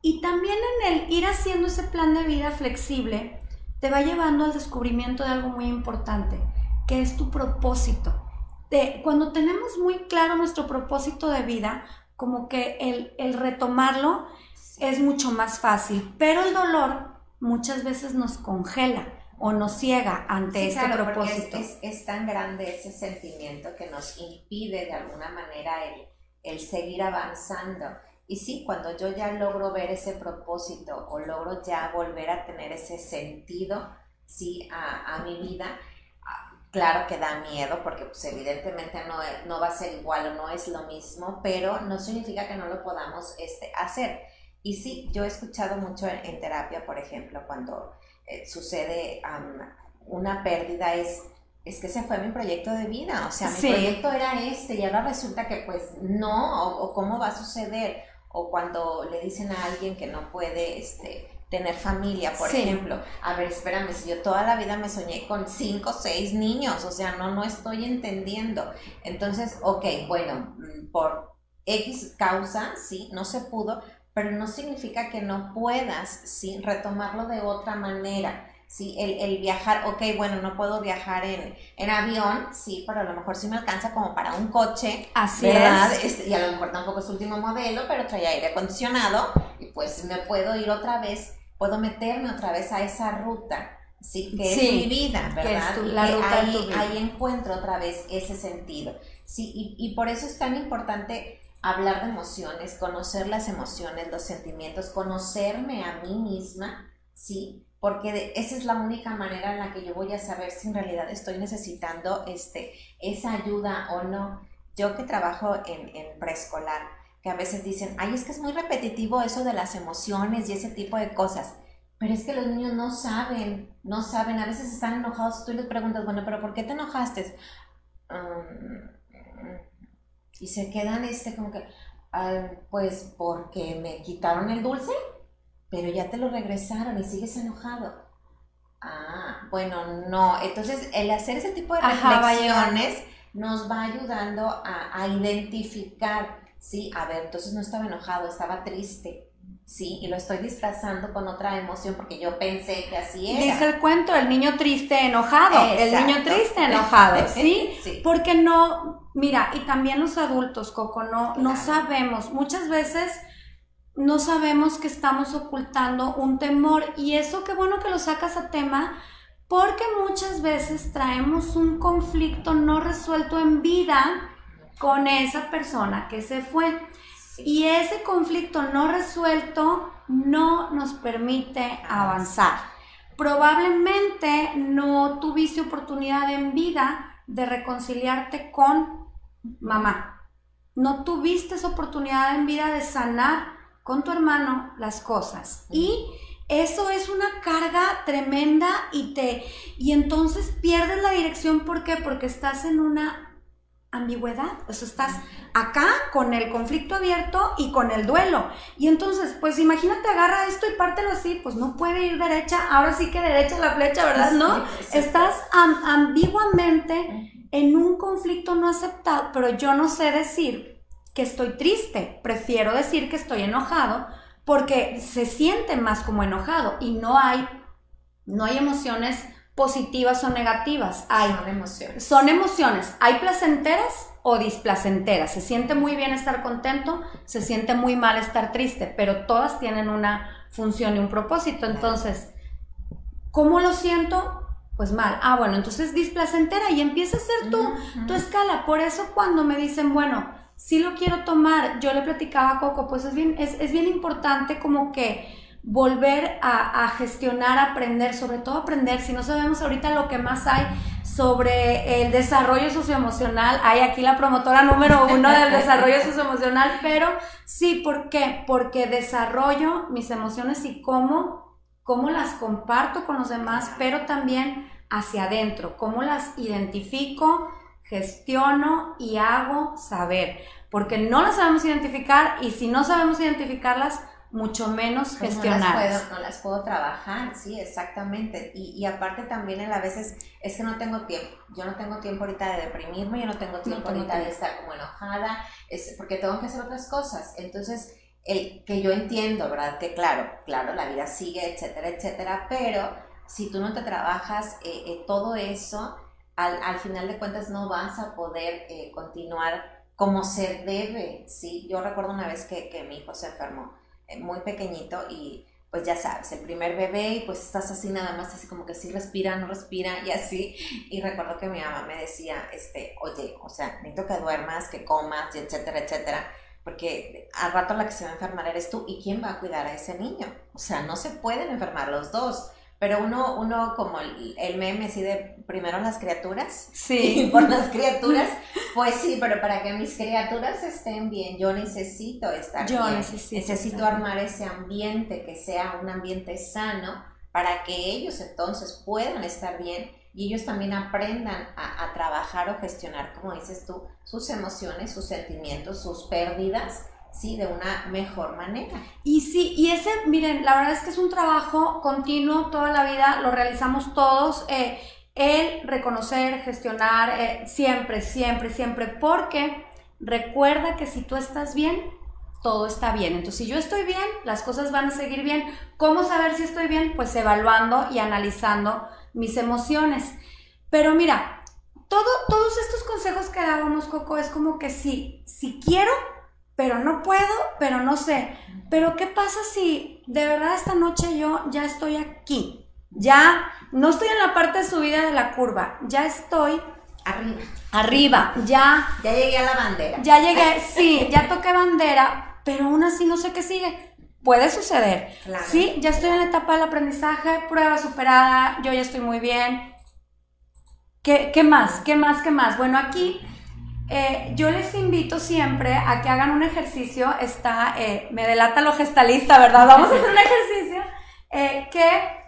y también en el ir haciendo ese plan de vida flexible, te va llevando al descubrimiento de algo muy importante, que es tu propósito. De, cuando tenemos muy claro nuestro propósito de vida, como que el, el retomarlo es mucho más fácil, pero el dolor muchas veces nos congela o nos ciega ante este propósito. Es, tan grande ese sentimiento que nos impide de alguna manera el, el seguir avanzando. Y sí, cuando yo ya logro ver ese propósito o logro ya volver a tener ese sentido, sí, a, a mi vida, Claro que da miedo porque pues evidentemente no, no va a ser igual o no es lo mismo, pero no significa que no lo podamos este, hacer. Y sí, yo he escuchado mucho en, terapia, por ejemplo, cuando eh, sucede una pérdida, es, es que ese fue mi proyecto de vida, o sea, mi proyecto era este y ahora resulta que pues no, o, o, cómo va a suceder, o cuando le dicen a alguien que no puede, este, tener familia, por ejemplo. A ver, espérame, si yo toda la vida me soñé con cinco o seis niños, o sea, no, no estoy entendiendo. Entonces, ok, bueno, mm, por X causa, sí, no se pudo, pero no significa que no puedas, sí, retomarlo de otra manera. Sí, el, el, viajar, ok, bueno, no puedo viajar en, en, avión, sí, pero a lo mejor sí me alcanza como para un coche. Así ¿verdad? es. Este, y a lo mejor tampoco es último modelo, pero trae aire acondicionado y pues me puedo ir otra vez puedo meterme otra vez a esa ruta, ¿sí? que es mi vida, ¿verdad? la ruta ahí, ahí encuentro otra vez ese sentido. Sí, y, y por eso es tan importante hablar de emociones, conocer las emociones, los sentimientos, conocerme a mí misma, ¿sí? Porque esa es la única manera en la que yo voy a saber si en realidad estoy necesitando este, esa ayuda o no. Yo que trabajo en, en preescolar, que a veces dicen, ay, es que es muy repetitivo eso de las emociones y ese tipo de cosas. Pero es que los niños no saben, no saben, a veces están enojados, tú les preguntas, bueno, pero ¿por qué te enojaste? Y se quedan este como que, pues porque me quitaron el dulce, pero ya te lo regresaron y sigues enojado. Ah, bueno, no. Entonces, el hacer ese tipo de reflexiones nos va ayudando a, a identificar Sí, a ver, entonces no estaba enojado, estaba triste. Sí, y lo estoy disfrazando con otra emoción porque yo pensé que así era. Dice el cuento, el niño triste enojado, el niño triste enojado, ¿sí? ¿sí? Porque no, mira, y también los adultos, Coco, no, no sabemos, muchas veces no sabemos que estamos ocultando un temor y eso qué bueno que lo sacas a tema porque muchas veces traemos un conflicto no resuelto en vida con esa persona que se fue. Y ese conflicto no resuelto no nos permite avanzar. Probablemente no tuviste oportunidad en vida de reconciliarte con mamá. No tuviste esa oportunidad en vida de sanar con tu hermano las cosas. Y eso es una carga tremenda y te y entonces pierdes la dirección ¿por qué? Porque estás en una ambigüedad. O sea, estás acá con el conflicto abierto y con el duelo. Y entonces, pues imagínate, agarra esto y pártelo así, pues no puede ir derecha, ahora sí que derecha la flecha, ¿verdad? ¿No? Estás ambiguamente en un conflicto no aceptado, pero yo no sé decir que estoy triste, prefiero decir que estoy enojado porque se siente más como enojado y no hay no hay emociones positivas o negativas. Hay, son emociones. Son emociones. Hay placenteras o displacenteras. Se siente muy bien estar contento, se siente muy mal estar triste, pero todas tienen una función y un propósito. Entonces, ¿cómo lo siento? Pues mal. Ah, bueno, entonces displacentera y empieza a ser tu, tu escala. Por eso cuando me dicen, bueno, si lo quiero tomar, yo le platicaba a Coco, pues es bien, es, es bien importante como que volver a, gestionar, aprender, sobre todo aprender, si no sabemos ahorita lo que más hay sobre el desarrollo socioemocional, hay aquí la promotora número uno del desarrollo socioemocional, pero sí, ¿por qué? Porque desarrollo mis emociones y cómo, cómo las comparto con los demás, pero también hacia adentro, cómo las identifico, gestiono y hago saber, porque no las sabemos identificar y si no sabemos identificarlas, mucho menos gestionar. No, las puedo trabajar, sí, exactamente. Y, y, aparte también a veces es que no tengo tiempo. Yo no tengo tiempo ahorita de deprimirme, yo no tengo tiempo ahorita de estar como enojada, es porque tengo que hacer otras cosas. Entonces, el que yo entiendo, ¿verdad? Que claro, claro, la vida sigue, etcétera, etcétera, pero si tú no te trabajas eh, eh, todo eso, al, al, final de cuentas no vas a poder eh, continuar como se debe, ¿sí? Yo recuerdo una vez que, que mi hijo se enfermó muy pequeñito y pues ya sabes, el primer bebé y pues estás así nada más, así como que sí respira, no respira y así. Y recuerdo que mi mamá me decía, este, oye, o sea, necesito que duermas, que comas, etcétera, etcétera, porque al rato la que se va a enfermar eres tú y quién va a cuidar a ese niño. O sea, no se pueden enfermar los dos. Pero uno, uno como el, el, meme así de primero las criaturas. Sí. Y por las criaturas, pues sí, pero para que mis criaturas estén bien, yo necesito estar yo bien. Necesito, necesito armar ese ambiente que sea un ambiente sano para que ellos entonces puedan estar bien y ellos también aprendan a, a trabajar o gestionar, como dices tú, sus emociones, sus sentimientos, sus pérdidas sí, de una mejor manera. Y sí, y ese, miren, la verdad es que es un trabajo continuo, toda la vida lo realizamos todos, eh, el reconocer, gestionar, eh, siempre, siempre, siempre, porque recuerda que si tú estás bien, todo está bien. Entonces, si yo estoy bien, las cosas van a seguir bien. ¿Cómo saber si estoy bien? Pues evaluando y analizando mis emociones. Pero mira, todo, todos estos consejos que dábamos, Coco, es como que si, si quiero, pero no puedo, pero no sé. Pero ¿qué pasa si de verdad esta noche yo ya estoy aquí? Ya no estoy en la parte de subida de la curva, ya estoy arriba. Arriba, ya. Ya llegué a la bandera. Ya llegué, sí, ya toqué bandera, pero aún así no sé qué sigue. Puede suceder. Claro. Sí, ya estoy en la etapa del aprendizaje, prueba superada, yo ya estoy muy bien. ¿Qué, qué más? ¿Qué más? ¿Qué más? Bueno, aquí eh, yo les invito siempre a que hagan un ejercicio, está, eh, me delata lo gestalista, ¿verdad? Vamos a hacer un ejercicio eh, que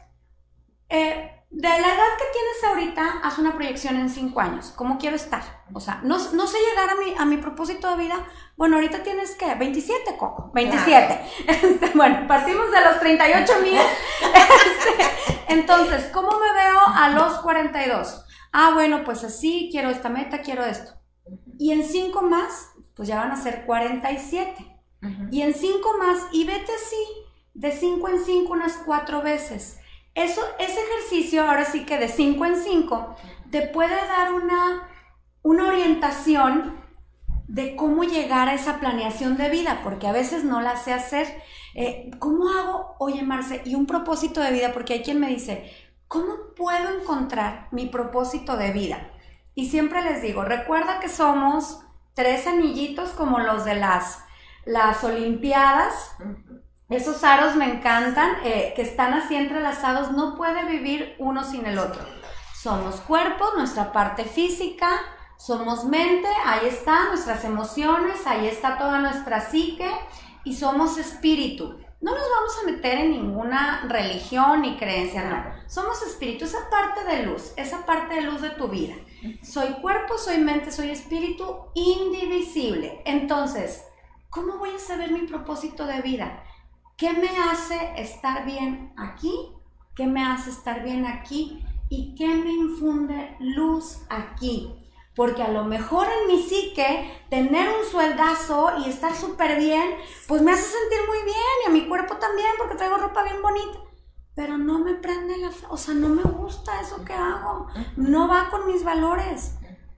de la edad que tienes ahorita, haz una proyección en 5 años, ¿cómo quiero estar? O sea, no, no, sé llegar a mi, a mi propósito de vida, bueno, ahorita tienes que, 27, Coco, 27. Claro. Este, bueno, partimos de los 38 mil. Este, entonces, ¿cómo me veo a los 42? Ah, bueno, pues así, quiero esta meta, quiero esto. Y en 5 más, pues ya van a ser 47. Uh -huh. Y en 5 más, y vete así, de 5 en 5 unas 4 veces. Eso, ese ejercicio, ahora sí que de 5 en 5, te puede dar una, una orientación de cómo llegar a esa planeación de vida, porque a veces no la sé hacer. Eh, ¿Cómo hago, oye Marce, y un propósito de vida? Porque hay quien me dice, ¿cómo puedo encontrar mi propósito de vida? Y siempre les digo, recuerda que somos tres anillitos como los de las, las Olimpiadas. Esos aros me encantan, eh, que están así entrelazados, no puede vivir uno sin el otro. Somos cuerpo, nuestra parte física, somos mente, ahí están nuestras emociones, ahí está toda nuestra psique y somos espíritu. No nos vamos a meter en ninguna religión ni creencia, no. Somos espíritu, esa parte de luz, esa parte de luz de tu vida. Soy cuerpo, soy mente, soy espíritu indivisible. Entonces, ¿cómo voy a saber mi propósito de vida? ¿Qué me hace estar bien aquí? ¿Qué me hace estar bien aquí? ¿Y qué me infunde luz aquí? Porque a lo mejor en mi psique, tener un sueldazo y estar súper bien, pues me hace sentir muy bien y a mi cuerpo también porque traigo ropa bien bonita. Pero no me prende la... O sea, no me gusta eso que hago. No va con mis valores.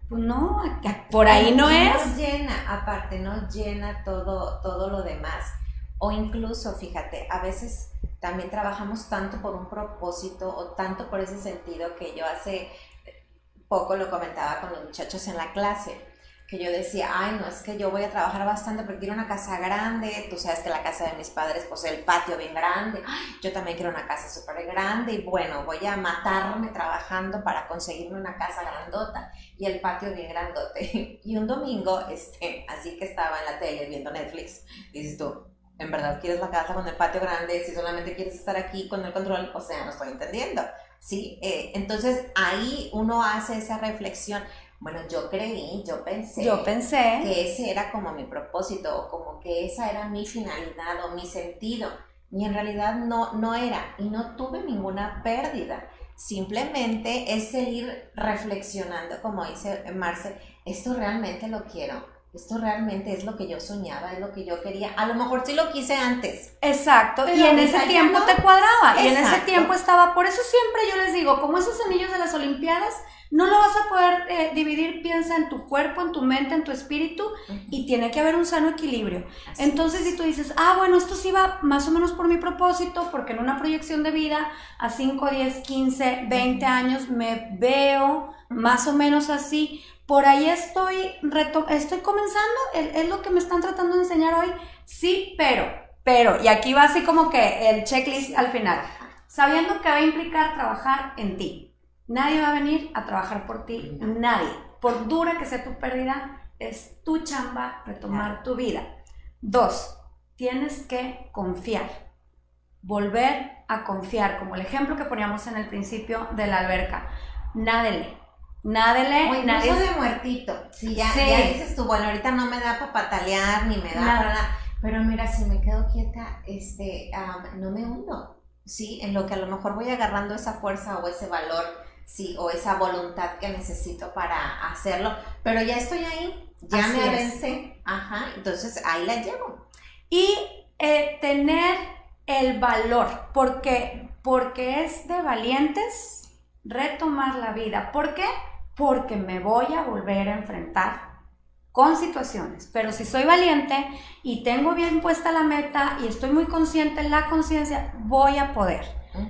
Pues no, por ahí no es. No llena, aparte, no llena todo, todo lo demás. O incluso, fíjate, a veces también trabajamos tanto por un propósito o tanto por ese sentido que yo hace poco lo comentaba con los muchachos en la clase, que yo decía, ay, no, es que yo voy a trabajar bastante porque quiero una casa grande, tú sabes que la casa de mis padres posee el patio bien grande, yo también quiero una casa súper grande y bueno, voy a matarme trabajando para conseguirme una casa grandota y el patio bien grandote. Y un domingo, este, así que estaba en la tele viendo Netflix, dices tú, ¿en verdad quieres la casa con el patio grande si solamente quieres estar aquí con el control? O sea, no estoy entendiendo. ¿sí? Eh, entonces ahí uno hace esa reflexión. Bueno, yo creí, yo pensé, yo pensé que ese era como mi propósito, o como que esa era mi finalidad o mi sentido. Y en realidad no, no era, y no tuve ninguna pérdida. Simplemente es seguir reflexionando, como dice Marce, esto realmente lo quiero esto realmente es lo que yo soñaba, es lo que yo quería. A lo mejor sí lo quise antes. Exacto, Pero y en ese tiempo no. te cuadraba, Exacto. y en ese tiempo estaba, por eso siempre yo les digo, como esos anillos de las Olimpiadas, no lo vas a poder eh, dividir, piensa en tu cuerpo, en tu mente, en tu espíritu, uh -huh. y tiene que haber un sano equilibrio. Así Entonces, es. si tú dices, ah, bueno, esto sí va más o menos por mi propósito, porque en una proyección de vida a 5, 10, 15, 20 uh -huh. años me veo uh -huh. más o menos así, por ahí estoy, estoy comenzando, es, es, lo que me están tratando de enseñar hoy, sí, pero, pero, y aquí va así como que el checklist al final. sabiendo que va a implicar trabajar en ti. Nadie va a venir a trabajar por ti, nadie. Por dura que sea tu pérdida, es tu chamba retomar tu vida. Dos, tienes que confiar, volver a confiar, como el ejemplo que poníamos en el principio de la alberca. Nádele, nádele. O incluso de muertito. Si ya, dices tú, bueno, ahorita no me da para patalear, ni me da para pero mira, si me quedo quieta, este, no me hundo, ¿sí? En lo que a lo mejor voy agarrando esa fuerza o ese valor, sí, o esa voluntad que necesito para hacerlo, pero ya estoy ahí, ya me avance, ajá, entonces ahí la llevo. Y eh, tener el valor, porque, porque es de valientes retomar la vida. ¿Por qué? Porque me voy a volver a enfrentar con situaciones, pero si soy valiente y tengo bien puesta la meta y estoy muy consciente en la conciencia, voy a poder.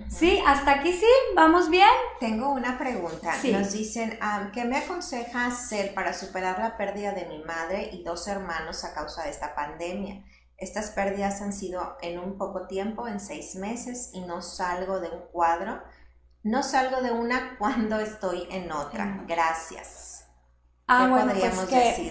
¿Sí? ¿Hasta aquí sí? ¿Vamos bien? Tengo una pregunta. Nos dicen, ah, ¿qué me aconseja hacer para superar la pérdida de mi madre y dos hermanos a causa de esta pandemia? Estas pérdidas han sido en un poco tiempo, en seis meses, y no salgo de un cuadro. No salgo de una cuando estoy en otra. Gracias. Ah, bueno, pues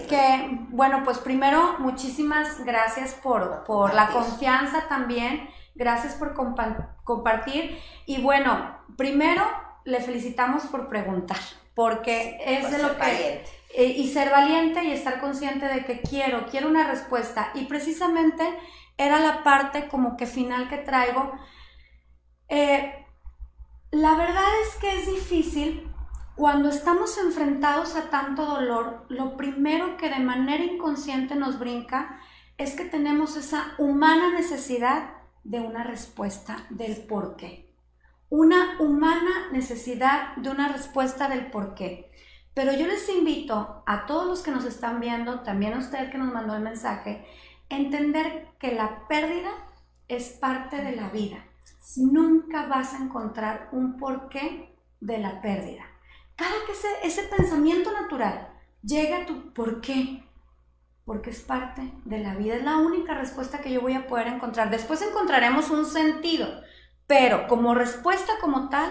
que, bueno, pues primero, muchísimas gracias por, por la confianza también, gracias por compartir. Y bueno, primero le felicitamos por preguntar, porque es de lo que... Eh, y ser valiente y estar consciente de que quiero, quiero una respuesta. Y precisamente era la parte como que final que traigo. Eh, la verdad es que es difícil cuando estamos enfrentados a tanto dolor, lo primero que de manera inconsciente nos brinca es que tenemos esa humana necesidad de una respuesta del por qué. Una humana necesidad de una respuesta del por qué. Pero yo les invito a todos los que nos están viendo, también a usted que nos mandó el mensaje, entender que la pérdida es parte de la vida. Nunca vas a encontrar un porqué de la pérdida cada que ese, pensamiento natural llega a tu ¿por qué? Porque es parte de la vida, es la única respuesta que yo voy a poder encontrar. Después encontraremos un sentido, pero como respuesta como tal,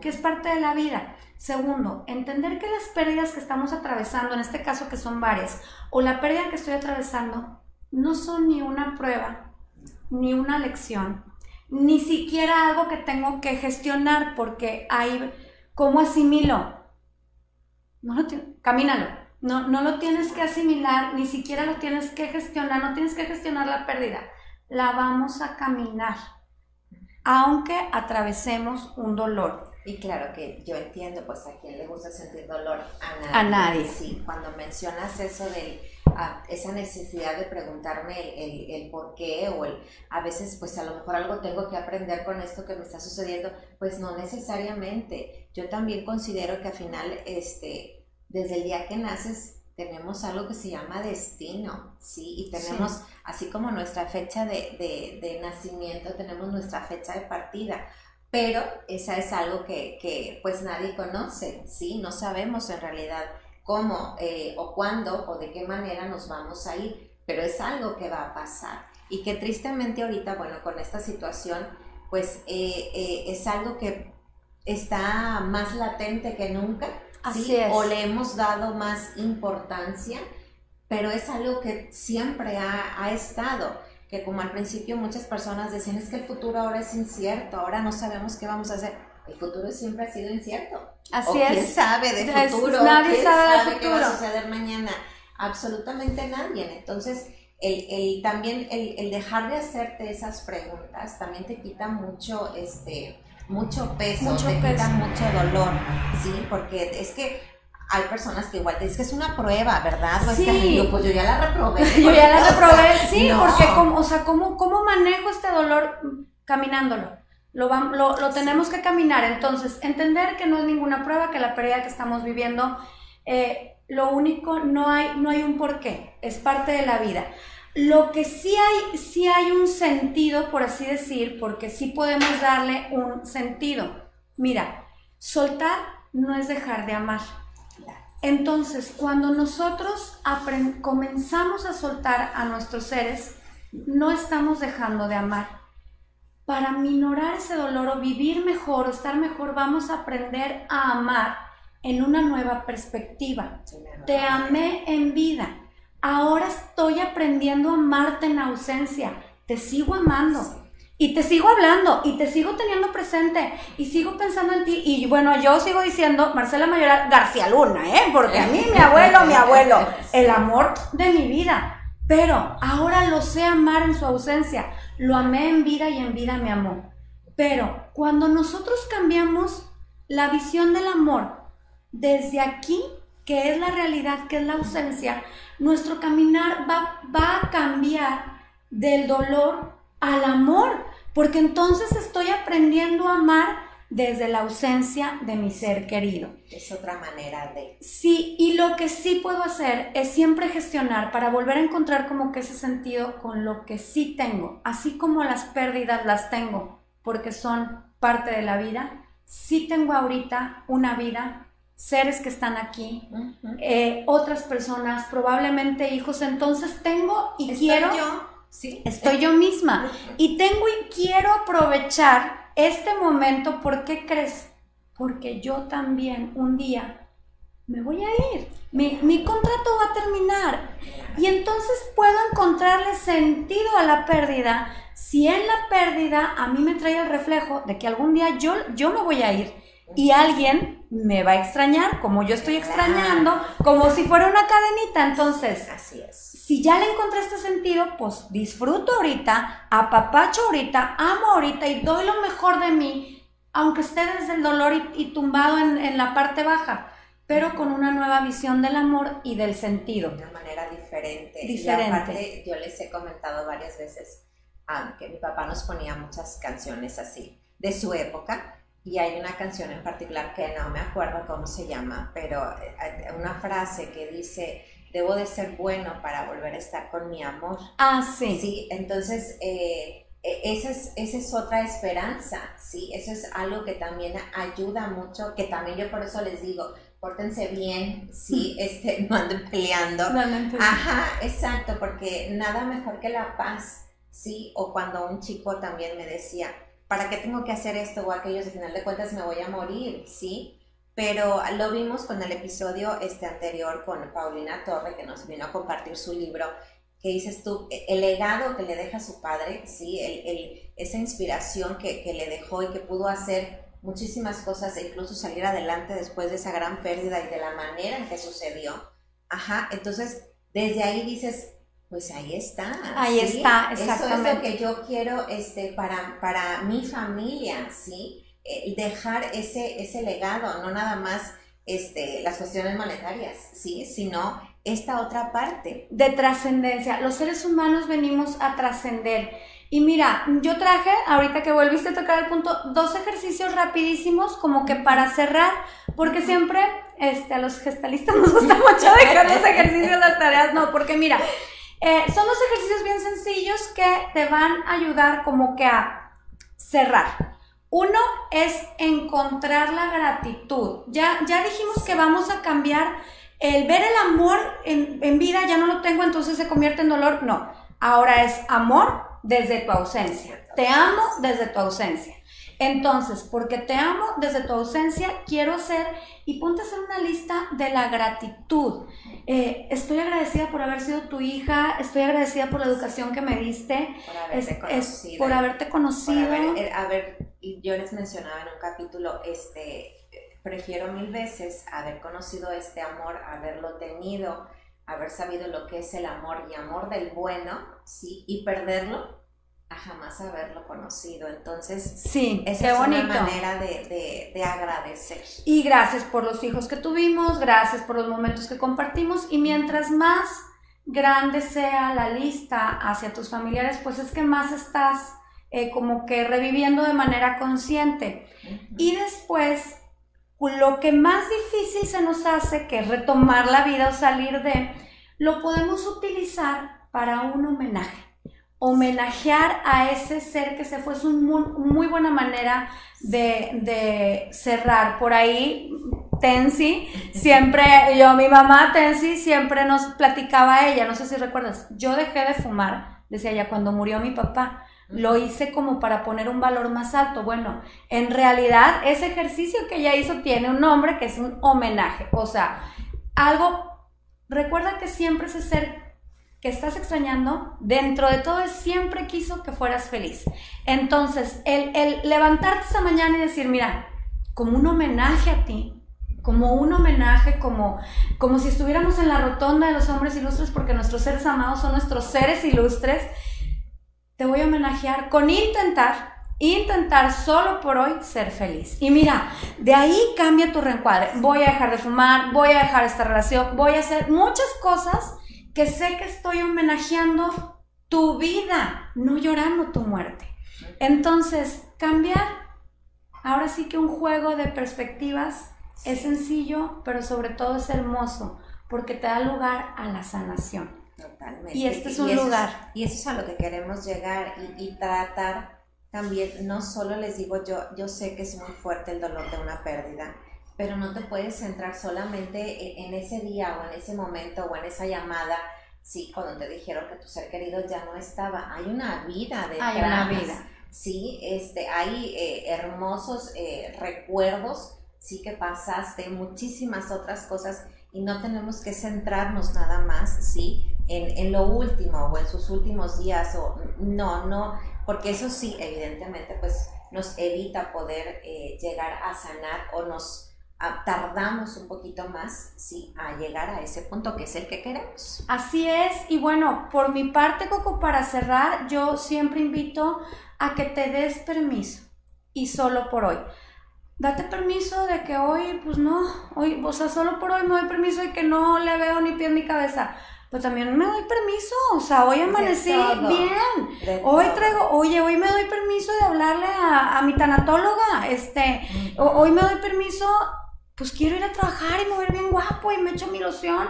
que es parte de la vida. Segundo, entender que las pérdidas que estamos atravesando, en este caso que son varias, o la pérdida que estoy atravesando, no son ni una prueba, ni una lección, ni siquiera algo que tengo que gestionar, porque hay, ¿cómo asimilo? no lo camínalo. No, no lo tienes que asimilar, ni siquiera lo tienes que gestionar, no tienes que gestionar la pérdida. La vamos a caminar, aunque atravesemos un dolor. Y claro que yo entiendo, pues a quien le gusta sentir dolor, a nadie. A nadie. Sí, cuando mencionas eso esa necesidad de preguntarme el, el, por qué o el, a veces pues a lo mejor algo tengo que aprender con esto que me está sucediendo, pues no necesariamente. Yo también considero que al final, este, desde el día que naces, tenemos algo que se llama destino, ¿sí? Y tenemos, así como nuestra fecha de, de, de, nacimiento, tenemos nuestra fecha de partida, pero esa es algo que, que pues nadie conoce, ¿sí? No sabemos en realidad cómo eh, o cuándo o de qué manera nos vamos a ir, pero es algo que va a pasar. Y que tristemente ahorita, bueno, con esta situación, pues eh, eh, es algo que está más latente que nunca, Así es. o le hemos dado más importancia, pero es algo que siempre ha, ha estado. Que como al principio muchas personas decían es que el futuro ahora es incierto, ahora no sabemos qué vamos a hacer el futuro siempre ha sido incierto. Así o es. ¿Quién sabe de futuro? Nadie ¿Quién sabe, qué va a suceder mañana? Absolutamente nadie. Entonces, el, el también el, el, dejar de hacerte esas preguntas también te quita mucho, este, mucho peso, te quita mucho dolor, ¿sí? Porque es que hay personas que igual te dicen que es una prueba, ¿verdad? sí. es yo, pues yo ya la reprobé. yo ya la reprobé, sí, porque como, o sea, ¿cómo, ¿cómo manejo este dolor caminándolo? Lo, lo, tenemos que caminar. Entonces, entender que no es ninguna prueba, que la pérdida que estamos viviendo, eh, lo único, no hay, no hay un porqué, es parte de la vida. Lo que sí hay, sí hay un sentido, por así decir, porque sí podemos darle un sentido. Mira, soltar no es dejar de amar. Entonces, cuando nosotros comenzamos a soltar a nuestros seres, no estamos dejando de amar para minorar ese dolor o vivir mejor o estar mejor, vamos a aprender a amar en una nueva perspectiva. Te amé en vida. Ahora estoy aprendiendo a amarte en ausencia. Te sigo amando. Y te sigo hablando y te sigo teniendo presente y sigo pensando en ti. Y bueno, yo sigo diciendo Marcela Mayoral García Luna, ¿eh? Porque a mí, mi abuelo, mi abuelo, el amor de mi vida. Pero ahora lo sé amar en su ausencia. Lo amé en vida y en vida me amó. Pero cuando nosotros cambiamos la visión del amor desde aquí, que es la realidad, que es la ausencia, nuestro caminar va, va a cambiar del dolor al amor, porque entonces estoy aprendiendo a amar desde la ausencia de mi ser querido. Es otra manera de... Sí, y lo que sí puedo hacer es siempre gestionar para volver a encontrar como que ese sentido con lo que sí tengo, así como las pérdidas las tengo, porque son parte de la vida, sí tengo ahorita una vida, seres que están aquí, eh, otras personas, probablemente hijos, entonces tengo y quiero... Yo. Sí. Estoy yo misma. Y tengo y quiero aprovechar este momento, ¿por qué crees? Porque yo también un día me voy a ir. Mi, contrato va a terminar. Y entonces puedo encontrarle sentido a la pérdida si en la pérdida a mí me trae el reflejo de que algún día yo, yo me voy a ir y alguien me va a extrañar como yo estoy extrañando, como si fuera una cadenita. Entonces, así es. Si ya le encontré este sentido, pues disfruto ahorita, apapacho ahorita, amo ahorita y doy lo mejor de mí, aunque esté desde el dolor y, tumbado en, la parte baja, pero con una nueva visión del amor y del sentido. De una manera diferente. Diferente. Y aparte, yo les he comentado varias veces ah, que mi papá nos ponía muchas canciones así, de su época, y hay una canción en particular que no me acuerdo cómo se llama, pero eh, una frase que dice, debo de ser bueno para volver a estar con mi amor. Ah, sí. Sí, entonces eh, e, esa, es, esa es otra esperanza, ¿sí? Eso es algo que también ayuda mucho, que también yo por eso les digo, pórtense bien, sí, este, no anden peleando. Ajá, exacto, porque nada mejor que la paz, ¿sí? O cuando un chico también me decía, ¿para qué tengo que hacer esto o aquello? Al final de cuentas me voy a morir, ¿sí? Pero lo vimos con el episodio este anterior con Paulina Torre, que nos vino a compartir su libro, que dices tú, e, el legado que le deja a su padre, ¿sí? El, esa inspiración que, que, le dejó y que pudo hacer muchísimas cosas e incluso salir adelante después de esa gran pérdida y de la manera en que sucedió. Ajá, entonces desde ahí dices, pues ahí está. Ahí está, exactamente. Eso es lo que yo quiero este, para, para mi familia, ¿sí? Eh, dejar ese, ese legado, no nada más este, las cuestiones monetarias, ¿sí? sino esta otra parte. De trascendencia. Los seres humanos venimos a trascender. Y mira, yo traje, ahorita que volviste a tocar el punto, dos ejercicios rapidísimos como que para cerrar, porque siempre este, a los gestalistas nos gusta mucho dejar los ejercicios, las tareas, no, porque mira, eh, son dos ejercicios bien sencillos que te van a ayudar como que a cerrar. Uno es encontrar la gratitud. Ya, ya dijimos que vamos a cambiar el ver el amor en, en, vida, ya no lo tengo, entonces se convierte en dolor. No, ahora es amor desde tu ausencia. Te amo desde tu ausencia. Entonces, porque te amo desde tu ausencia, quiero hacer y ponte a hacer una lista de la gratitud. Eh, estoy agradecida por haber sido tu hija, estoy agradecida por la educación que me diste, por haberte conocido. por haberte conocido. Eh, a ver, yo les mencionaba en un capítulo, este, prefiero mil veces haber conocido este amor, haberlo tenido, haber sabido lo que es el amor y amor del bueno, sí, y perderlo a jamás haberlo conocido. Entonces, sí, esa es una manera de, de, agradecer. Y gracias por los hijos que tuvimos, gracias por los momentos que compartimos y mientras más grande sea la lista hacia tus familiares, pues es que más estás eh, como que reviviendo de manera consciente. Y después, lo que más difícil se nos hace, que es retomar la vida o salir de, lo podemos utilizar para un homenaje homenajear a ese ser que se fue es una muy, buena manera de, cerrar. Por ahí, Tensi, siempre, yo, mi mamá Tensi, siempre nos platicaba ella, no sé si recuerdas, yo dejé de fumar, decía ella, cuando murió mi papá. lo hice como para poner un valor más alto. Bueno, en realidad ese ejercicio que ella hizo tiene un nombre que es un homenaje. O sea, algo, recuerda que siempre ese ser que estás extrañando, dentro de todo, siempre quiso que fueras feliz. Entonces, el, el levantarte esa mañana y decir, mira, como un homenaje a ti, como un homenaje, como, como si estuviéramos en la rotonda de los hombres ilustres, porque nuestros seres amados son nuestros seres ilustres, te voy a homenajear con intentar, intentar solo por hoy ser feliz. Y mira, de ahí cambia tu reencuadre. Voy a dejar de fumar, voy a dejar esta relación, voy a hacer muchas cosas que sé que estoy homenajeando tu vida, no llorando tu muerte. Entonces, cambiar, ahora sí que un juego de perspectivas es sencillo, pero sobre todo es hermoso, porque te da lugar a la sanación. Totalmente. Y este es un lugar. y eso es a lo que queremos llegar y, tratar también, no solo les digo yo, yo sé que es muy fuerte el dolor de una pérdida, pero no te puedes centrar solamente en, ese día o en ese momento o en esa llamada, sí, cuando te dijeron que tu ser querido ya no estaba. Hay una vida detrás. Hay una vida. Sí, este, hay eh, hermosos eh, recuerdos sí que pasaste muchísimas otras cosas y no tenemos que centrarnos nada más, ¿sí? En, en, lo último o en sus últimos días o no, no, porque eso sí, evidentemente, pues nos evita poder eh, llegar a sanar o nos tardamos un poquito más, sí, a llegar a ese punto que es el que queremos. Así es, y bueno, por mi parte, Coco, para cerrar, yo siempre invito a que te des permiso y solo por hoy date permiso de que hoy, pues no, hoy, o sea, solo por hoy me doy permiso de que no le veo ni pie en mi cabeza. Pues también me doy permiso, o sea, hoy amanecí bien. Hoy traigo, oye, hoy me doy permiso de hablarle a, mi tanatóloga, este, hoy me doy permiso, pues quiero ir a trabajar y me ver bien guapo y me echo mi ilusión.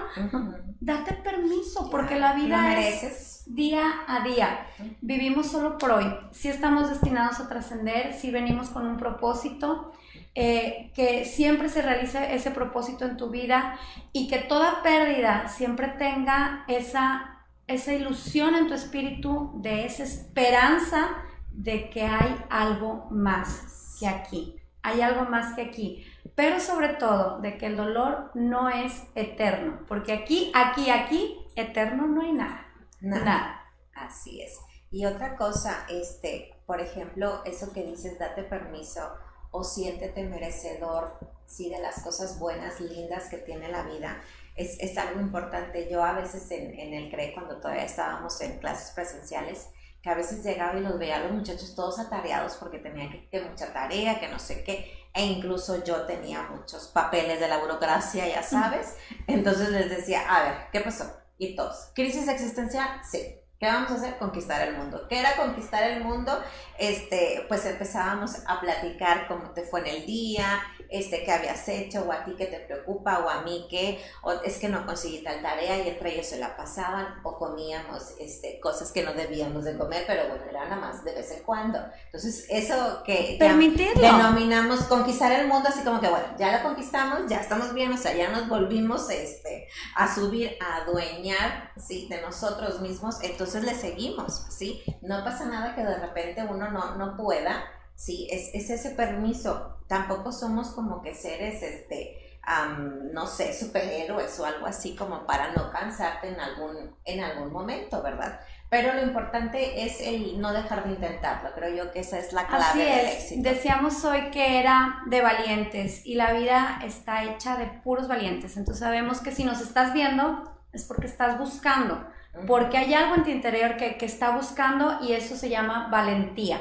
Date permiso, porque la vida es día a día. Vivimos solo por hoy. Si estamos destinados a trascender, si venimos con un propósito, eh, que siempre se realice ese propósito en tu vida y que toda pérdida siempre tenga esa, esa ilusión en tu espíritu de esa esperanza de que hay algo más que aquí, hay algo más que aquí, pero sobre todo de que el dolor no es eterno, porque aquí, aquí, aquí, eterno no hay nada. Nada. nada. Así es. Y otra cosa, este, por ejemplo, eso que dices, date permiso o siéntete merecedor, sí, de las cosas buenas, lindas que tiene la vida. Es, es algo importante. Yo a veces en, en el CRE, cuando todavía estábamos en clases presenciales, que a veces llegaba y los veía a los muchachos todos atareados porque tenían que, que, mucha tarea, que no sé qué, e incluso yo tenía muchos papeles de la burocracia, ya sabes. Entonces les decía, a ver, ¿qué pasó? Y todos, ¿crisis existencial? Sí. ¿Qué vamos a hacer? Conquistar el mundo. ¿Qué era conquistar el mundo? Este, pues empezábamos a platicar cómo te fue en el día, este, qué habías hecho, o a ti qué te preocupa, o a mí qué, o es que no conseguí tal tarea y entre ellos se la pasaban, o comíamos este, cosas que no debíamos de comer, pero bueno, era nada más de vez en cuando. Entonces, eso que denominamos conquistar el mundo, así como que, bueno, ya lo conquistamos, ya estamos bien, o sea, ya nos volvimos este, a subir, a adueñar, ¿sí? De nosotros mismos, entonces le seguimos, ¿sí? No pasa nada que de repente uno no, no pueda, ¿sí? Es, es ese permiso tampoco somos como que seres, este, no sé, superhéroes o algo así como para no cansarte en algún, en algún momento, ¿verdad? Pero lo importante es el no dejar de intentarlo. Creo yo que esa es la clave Así del es. éxito. Decíamos hoy que era de valientes y la vida está hecha de puros valientes. Entonces sabemos que si nos estás viendo es porque estás buscando, porque hay algo en tu interior que, que está buscando y eso se llama valentía.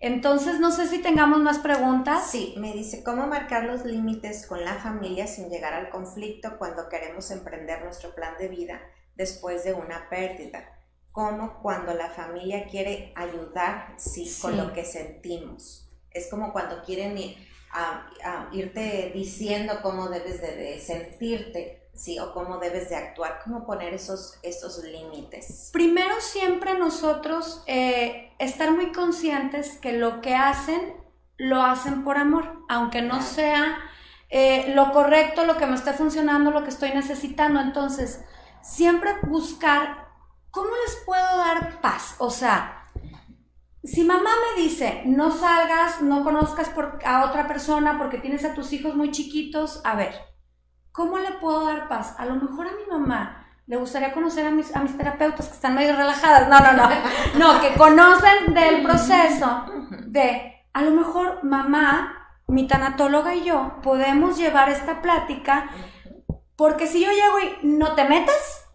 Entonces, no sé si tengamos más preguntas. Sí, me dice, ¿cómo marcar los límites con la familia sin llegar al conflicto cuando queremos emprender nuestro plan de vida después de una pérdida? ¿Cómo cuando la familia quiere ayudar, sí, con lo que sentimos? Es como cuando quieren ir, a, irte diciendo cómo debes de sentirte, ¿sí? O cómo debes de actuar, cómo poner esos, esos límites. Primero siempre nosotros eh, estar muy conscientes que lo que hacen, lo hacen por amor, aunque no sea eh, lo correcto, lo que me esté funcionando, lo que estoy necesitando. Entonces, siempre buscar cómo les puedo dar paz. O sea, si mamá me dice, no salgas, no conozcas a otra persona porque tienes a tus hijos muy chiquitos, a ver, ¿cómo le puedo dar paz? A lo mejor a mi mamá le gustaría conocer a mis, a mis terapeutas que están medio relajadas. No, no, no. No, que conocen del proceso de, a lo mejor mamá, mi tanatóloga y yo podemos llevar esta plática porque si yo llego y no te metas,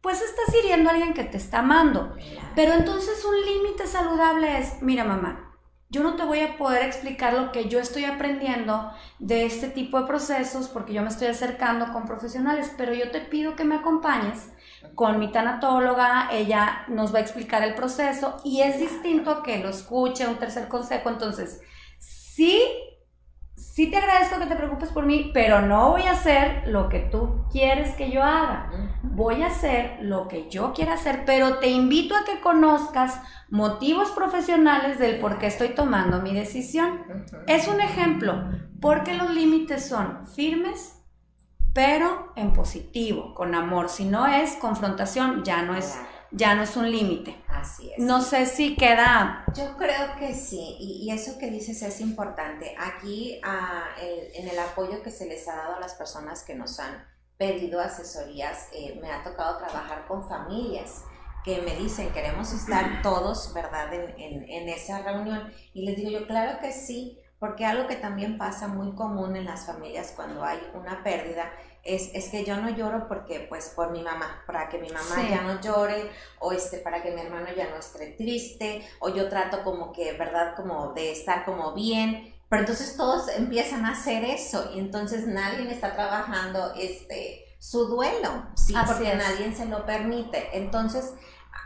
pues estás hiriendo a alguien que te está amando. Pero entonces un límite saludable es, mira mamá, yo no te voy a poder explicar lo que yo estoy aprendiendo de este tipo de procesos porque yo me estoy acercando con profesionales, pero yo te pido que me acompañes con mi tanatóloga, ella nos va a explicar el proceso y es distinto que lo escuche un tercer consejo, entonces sí sí te agradezco que te preocupes por mí, pero no voy a hacer lo que tú quieres que yo haga. Voy a hacer lo que yo quiera hacer, pero te invito a que conozcas motivos profesionales del por qué estoy tomando mi decisión. Es un ejemplo, porque los límites son firmes, pero en positivo, con amor. Si no es confrontación, ya no es ya no es un límite. Así es. No sé si queda... Yo creo que sí, y, eso que dices es importante. Aquí ah, en el apoyo que se les ha dado a las personas que nos han pedido asesorías, eh, me ha tocado trabajar con familias que me dicen, queremos estar todos, ¿verdad?, en, en esa reunión. Y les digo yo, claro que sí, porque algo que también pasa muy común en las familias cuando hay una pérdida es, es, que yo no lloro porque, pues, por mi mamá, para que mi mamá ya no llore, o este, para que mi hermano ya no esté triste, o yo trato como que, ¿verdad? Como de estar como bien, pero entonces todos empiezan a hacer eso, y entonces nadie está trabajando, este, su duelo, ¿sí? porque nadie se lo permite. Entonces,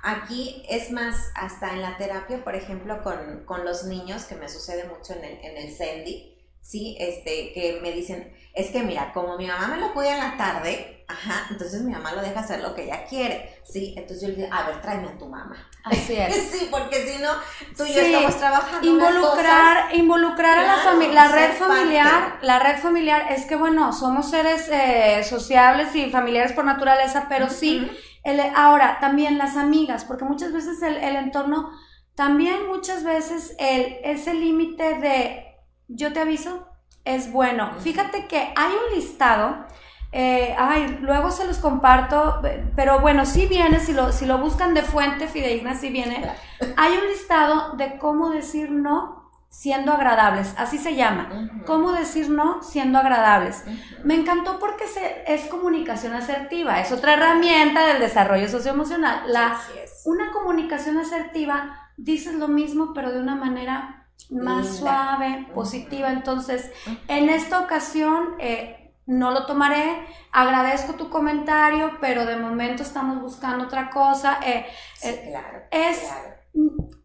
aquí es más, hasta en la terapia, por ejemplo, con, con los niños, que me sucede mucho en el, en el Sendy, ¿sí? Este, que me dicen, es que mira, como mi mamá me lo cuida en la tarde, ajá, entonces mi mamá lo deja hacer lo que ella quiere, ¿sí? Entonces yo le digo, a ver, tráeme a tu mamá. Así es. sí, porque si no, tú y yo estamos trabajando. Involucrar, involucrar a la familia, la red familiar, la red familiar, es que bueno, somos seres eh, sociables y familiares por naturaleza, pero sí, el, ahora también las amigas, porque muchas veces el, el entorno, también muchas veces el, ese límite de yo te aviso, es bueno. Fíjate que hay un listado, eh, ay, luego se los comparto, pero bueno, sí viene, si lo, si lo buscan de fuente fidedigna, sí viene. Hay un listado de cómo decir no siendo agradables, así se llama. Cómo decir no siendo agradables. Me encantó porque se, es comunicación asertiva, es otra herramienta del desarrollo socioemocional. La, Una comunicación asertiva dices lo mismo, pero de una manera más suave, positiva. Entonces, en esta ocasión eh, no lo tomaré. Agradezco tu comentario, pero de momento estamos buscando otra cosa. Eh, eh, claro, es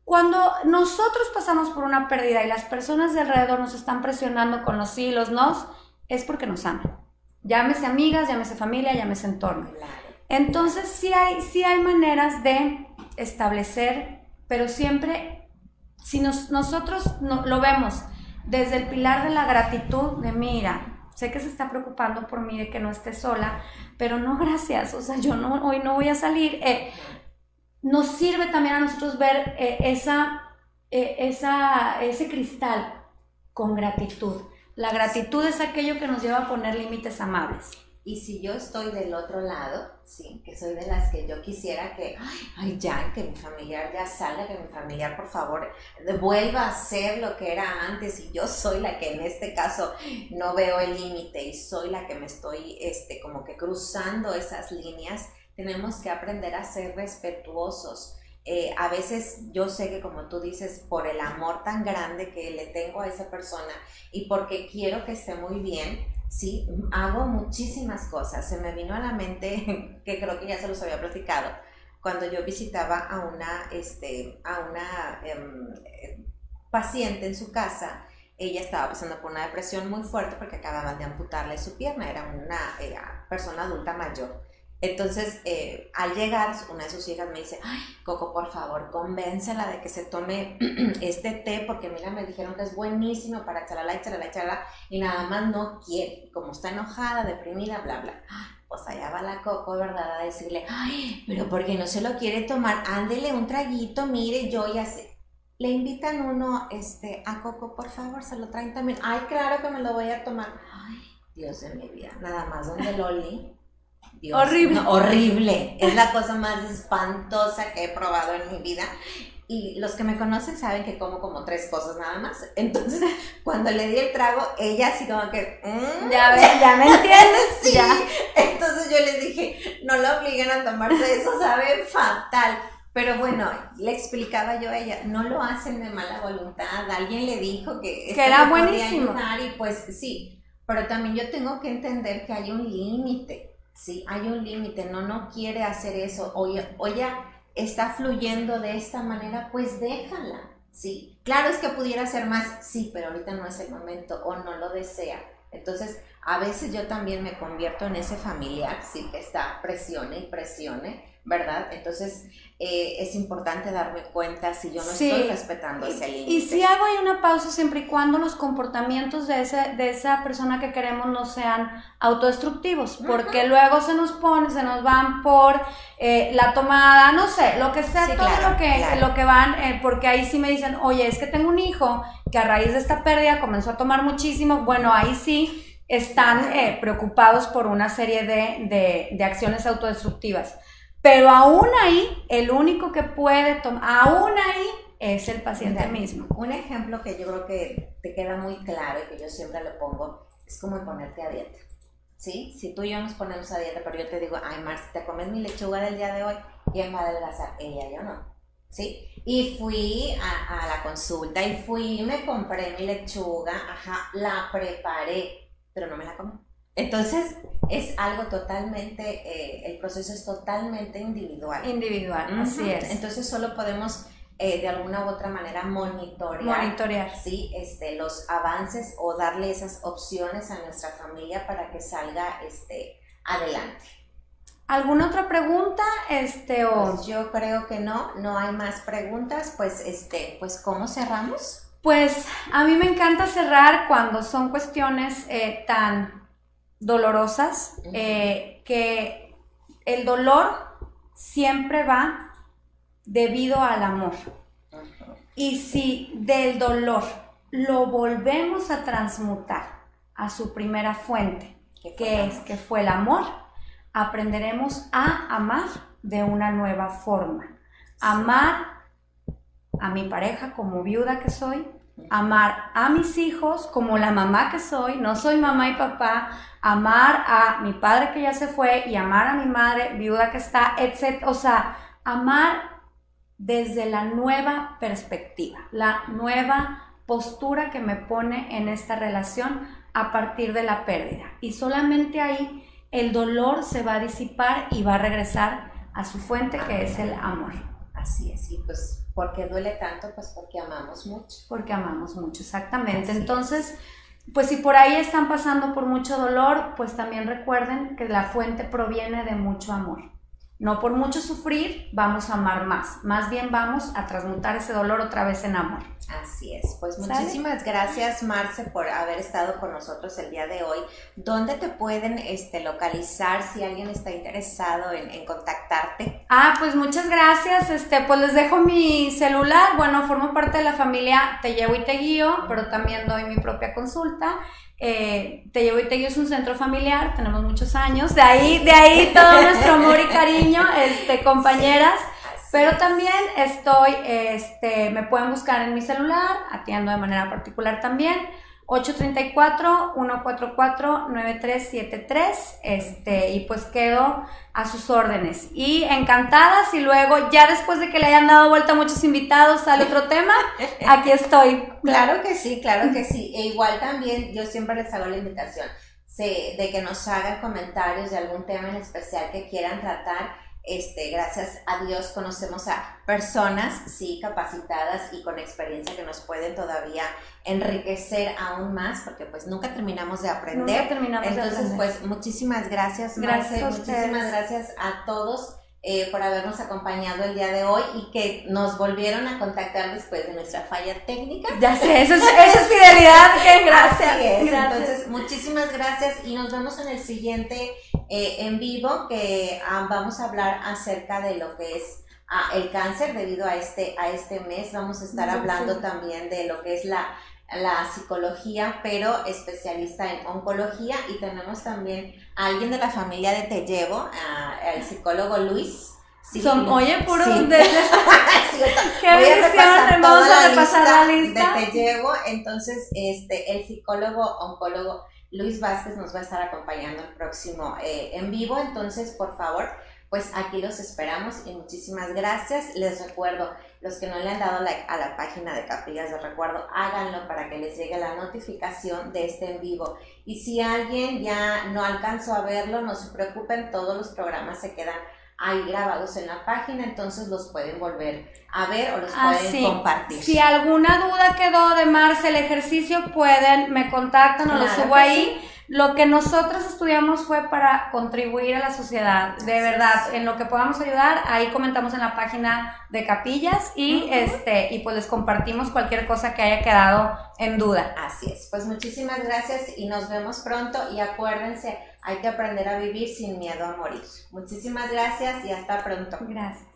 cuando nosotros pasamos por una pérdida y las personas de alrededor nos están presionando con los sí y los no, es porque nos aman. Llámese amigas, llámese familia, llámese entorno. Entonces, sí hay, sí hay maneras de establecer, pero siempre si nosotros no, lo vemos desde el pilar de la gratitud, de mira, sé que se está preocupando por mí de que no esté sola, pero no gracias, o sea, yo no, hoy no voy a salir. Eh, nos sirve también a nosotros ver eh, esa, eh, esa, ese cristal con gratitud. La gratitud es aquello que nos lleva a poner límites amables. Y si yo estoy del otro lado, sí, que soy de las que yo quisiera que, ay, ya, que mi familiar ya salga, que mi familiar, por favor, vuelva a ser lo que era antes, y yo soy la que en este caso no veo el límite y soy la que me estoy, este, como que cruzando esas líneas, tenemos que aprender a ser respetuosos. Eh, a veces yo sé que como tú dices, por el amor tan grande que le tengo a esa persona y porque quiero que esté muy bien, sí, hago muchísimas cosas. Se me vino a la mente, que creo que ya se los había platicado, cuando yo visitaba a una, este, a una em, paciente en su casa, ella estaba pasando por una depresión muy fuerte porque acababan de amputarle su pierna, era una persona adulta mayor. Entonces, eh, al llegar, una de sus hijas me dice, ay, Coco, por favor, convéncela de que se tome este té, porque mira, me dijeron que es buenísimo para chalala y chalala y chalala, y nada más no quiere, como está enojada, deprimida, bla, bla. Pues allá va la Coco, ¿verdad? A decirle, ay, pero porque no se lo quiere tomar, ándele un traguito, mire, yo ya sé. le invitan uno este, a Coco, por favor, se lo traen también. Ay, claro que me lo voy a tomar. Ay, Dios de mi vida, nada más donde Loli. Dios, horrible. horrible. Es la cosa más espantosa que he probado en mi vida. Y los que me conocen saben que como como tres cosas nada más. Entonces, cuando le di el trago, ella así como que... Mm". ya ves, ya me entiendes. sí. Entonces yo les dije, no la obliguen a tomarse eso, sabe fatal. Pero bueno, le explicaba yo a ella, no lo hacen de mala voluntad. Alguien le dijo que, que era buenísimo. Y pues sí, pero también yo tengo que entender que hay un límite. Sí, hay un límite. No, no quiere hacer eso. Oye, oye está fluyendo de esta manera, pues déjala, ¿sí? Claro es que pudiera ser más, sí, pero ahorita no es el momento o no lo desea. Entonces, a veces yo también me convierto en ese familiar, sí, que está presione y presione, ¿verdad? Entonces, eh, es importante darme cuenta si yo no estoy respetando ese límite. Y si hago ahí una pausa siempre y cuando los comportamientos de, ese, de esa persona que queremos no sean autodestructivos, porque luego se nos pone, se nos van por eh, la tomada, no sé, lo que sea, todo lo, que, lo que van, eh, porque ahí sí me dicen, oye, es que tengo un hijo que a raíz de esta pérdida comenzó a tomar muchísimo, bueno, ahí sí están preocupados por una serie de, de, de acciones autodestructivas. Pero aún ahí, el único que puede tomar, aún ahí es el paciente mismo. Un ejemplo que yo creo que te queda muy claro y que yo siempre le pongo es como ponerte a dieta. ¿Sí? Si tú y yo nos ponemos a dieta, pero yo te digo, ay, Marci, te comes mi lechuga del día de hoy, ¿quién va a adelgazar? Ella, yo no. ¿Sí? Y fui a, a la consulta y fui, me compré mi lechuga, ajá, la preparé, pero no me la comí. Entonces, es algo totalmente, eh, el proceso es totalmente individual. Individual, así es. Entonces, solo podemos eh, de alguna u otra manera monitorear, monitorear. ¿sí? este, los avances o darle esas opciones a nuestra familia para que salga este, adelante. ¿Alguna otra pregunta? Este, o... Pues yo creo que no, no hay más preguntas. Pues, este, pues ¿cómo cerramos? Pues a mí me encanta cerrar cuando son cuestiones eh, tan dolorosas, eh, que el dolor siempre va debido al amor. Y si del dolor lo volvemos a transmutar a su primera fuente, que es que fue el amor, aprenderemos a amar de una nueva forma. Amar a mi pareja como viuda que soy, amar a mis hijos como la mamá que soy, no soy mamá y papá, amar a mi padre que ya se fue y amar a mi madre viuda que está, etc. O sea, amar desde la nueva perspectiva, la nueva postura que me pone en esta relación a partir de la pérdida. Y solamente ahí el dolor se va a disipar y va a regresar a su fuente que es el amor. Así es, y pues porque duele tanto, pues porque amamos mucho. Porque amamos mucho, exactamente. Entonces, pues si por ahí están pasando por mucho dolor, pues también recuerden que la fuente proviene de mucho amor. No por mucho sufrir vamos a amar más, más bien vamos a transmutar ese dolor otra vez en amor. Así es, pues muchísimas gracias Marce por haber estado con nosotros el día de hoy. ¿Dónde te pueden este, localizar si alguien está interesado en, contactarte? Ah, pues muchas gracias, este, pues les dejo mi celular, bueno, formo parte de la familia Te Llevo y Te Guío, pero también doy mi propia consulta. Eh, te llevo y te es un centro familiar, tenemos muchos años, de ahí, de ahí todo nuestro amor y cariño, este, compañeras. Pero también estoy, este, me pueden buscar en mi celular, atiendo de manera particular también. 834-144-9373, este, y pues quedo a sus órdenes. Y encantadas, y luego, ya después de que le hayan dado vuelta a muchos invitados, sale otro tema, aquí estoy. Claro que sí, claro que sí. E igual también, yo siempre les hago la invitación de que nos hagan comentarios de algún tema en especial que quieran tratar este, gracias a Dios conocemos a personas, sí, capacitadas y con experiencia que nos pueden todavía enriquecer aún más, porque pues nunca terminamos de aprender. terminamos Entonces, pues muchísimas gracias, gracias muchísimas gracias a todos. Eh, por habernos acompañado el día de hoy y que nos volvieron a contactar después de nuestra falla técnica. Ya sé, eso es, eso es fidelidad, que gracias. Entonces, muchísimas gracias y nos vemos en el siguiente eh, en vivo que ah, vamos a hablar acerca de lo que es el cáncer debido a este, a este mes. Vamos a estar hablando también de lo que es la, la psicología, pero especialista en oncología. Y tenemos también a alguien de la familia de Te Llevo, el psicólogo Luis. Son, oye, puro sí. de, ¿Qué voy a repasar Vamos a repasar la lista, de Te Llevo. Entonces, este, el psicólogo oncólogo Luis Vázquez nos va a estar acompañando el próximo eh, en vivo. Entonces, por favor, pues aquí los esperamos y muchísimas gracias. Les recuerdo, los que no le han dado like a la página de Capillas de Recuerdo, háganlo para que les llegue la notificación de este en vivo. Y si alguien ya no alcanzó a verlo, no se preocupen, todos los programas se quedan ahí grabados en la página, entonces los pueden volver a ver o los ah, pueden compartir. Si alguna duda quedó de Marce el ejercicio, pueden, me contactan o lo subo ahí. Lo que nosotros estudiamos fue para contribuir a la sociedad, de verdad, en lo que podamos ayudar, ahí comentamos en la página de Capillas y este y pues les compartimos cualquier cosa que haya quedado en duda. Así es. Pues muchísimas gracias y nos vemos pronto y acuérdense, hay que aprender a vivir sin miedo a morir. Muchísimas gracias y hasta pronto. Gracias.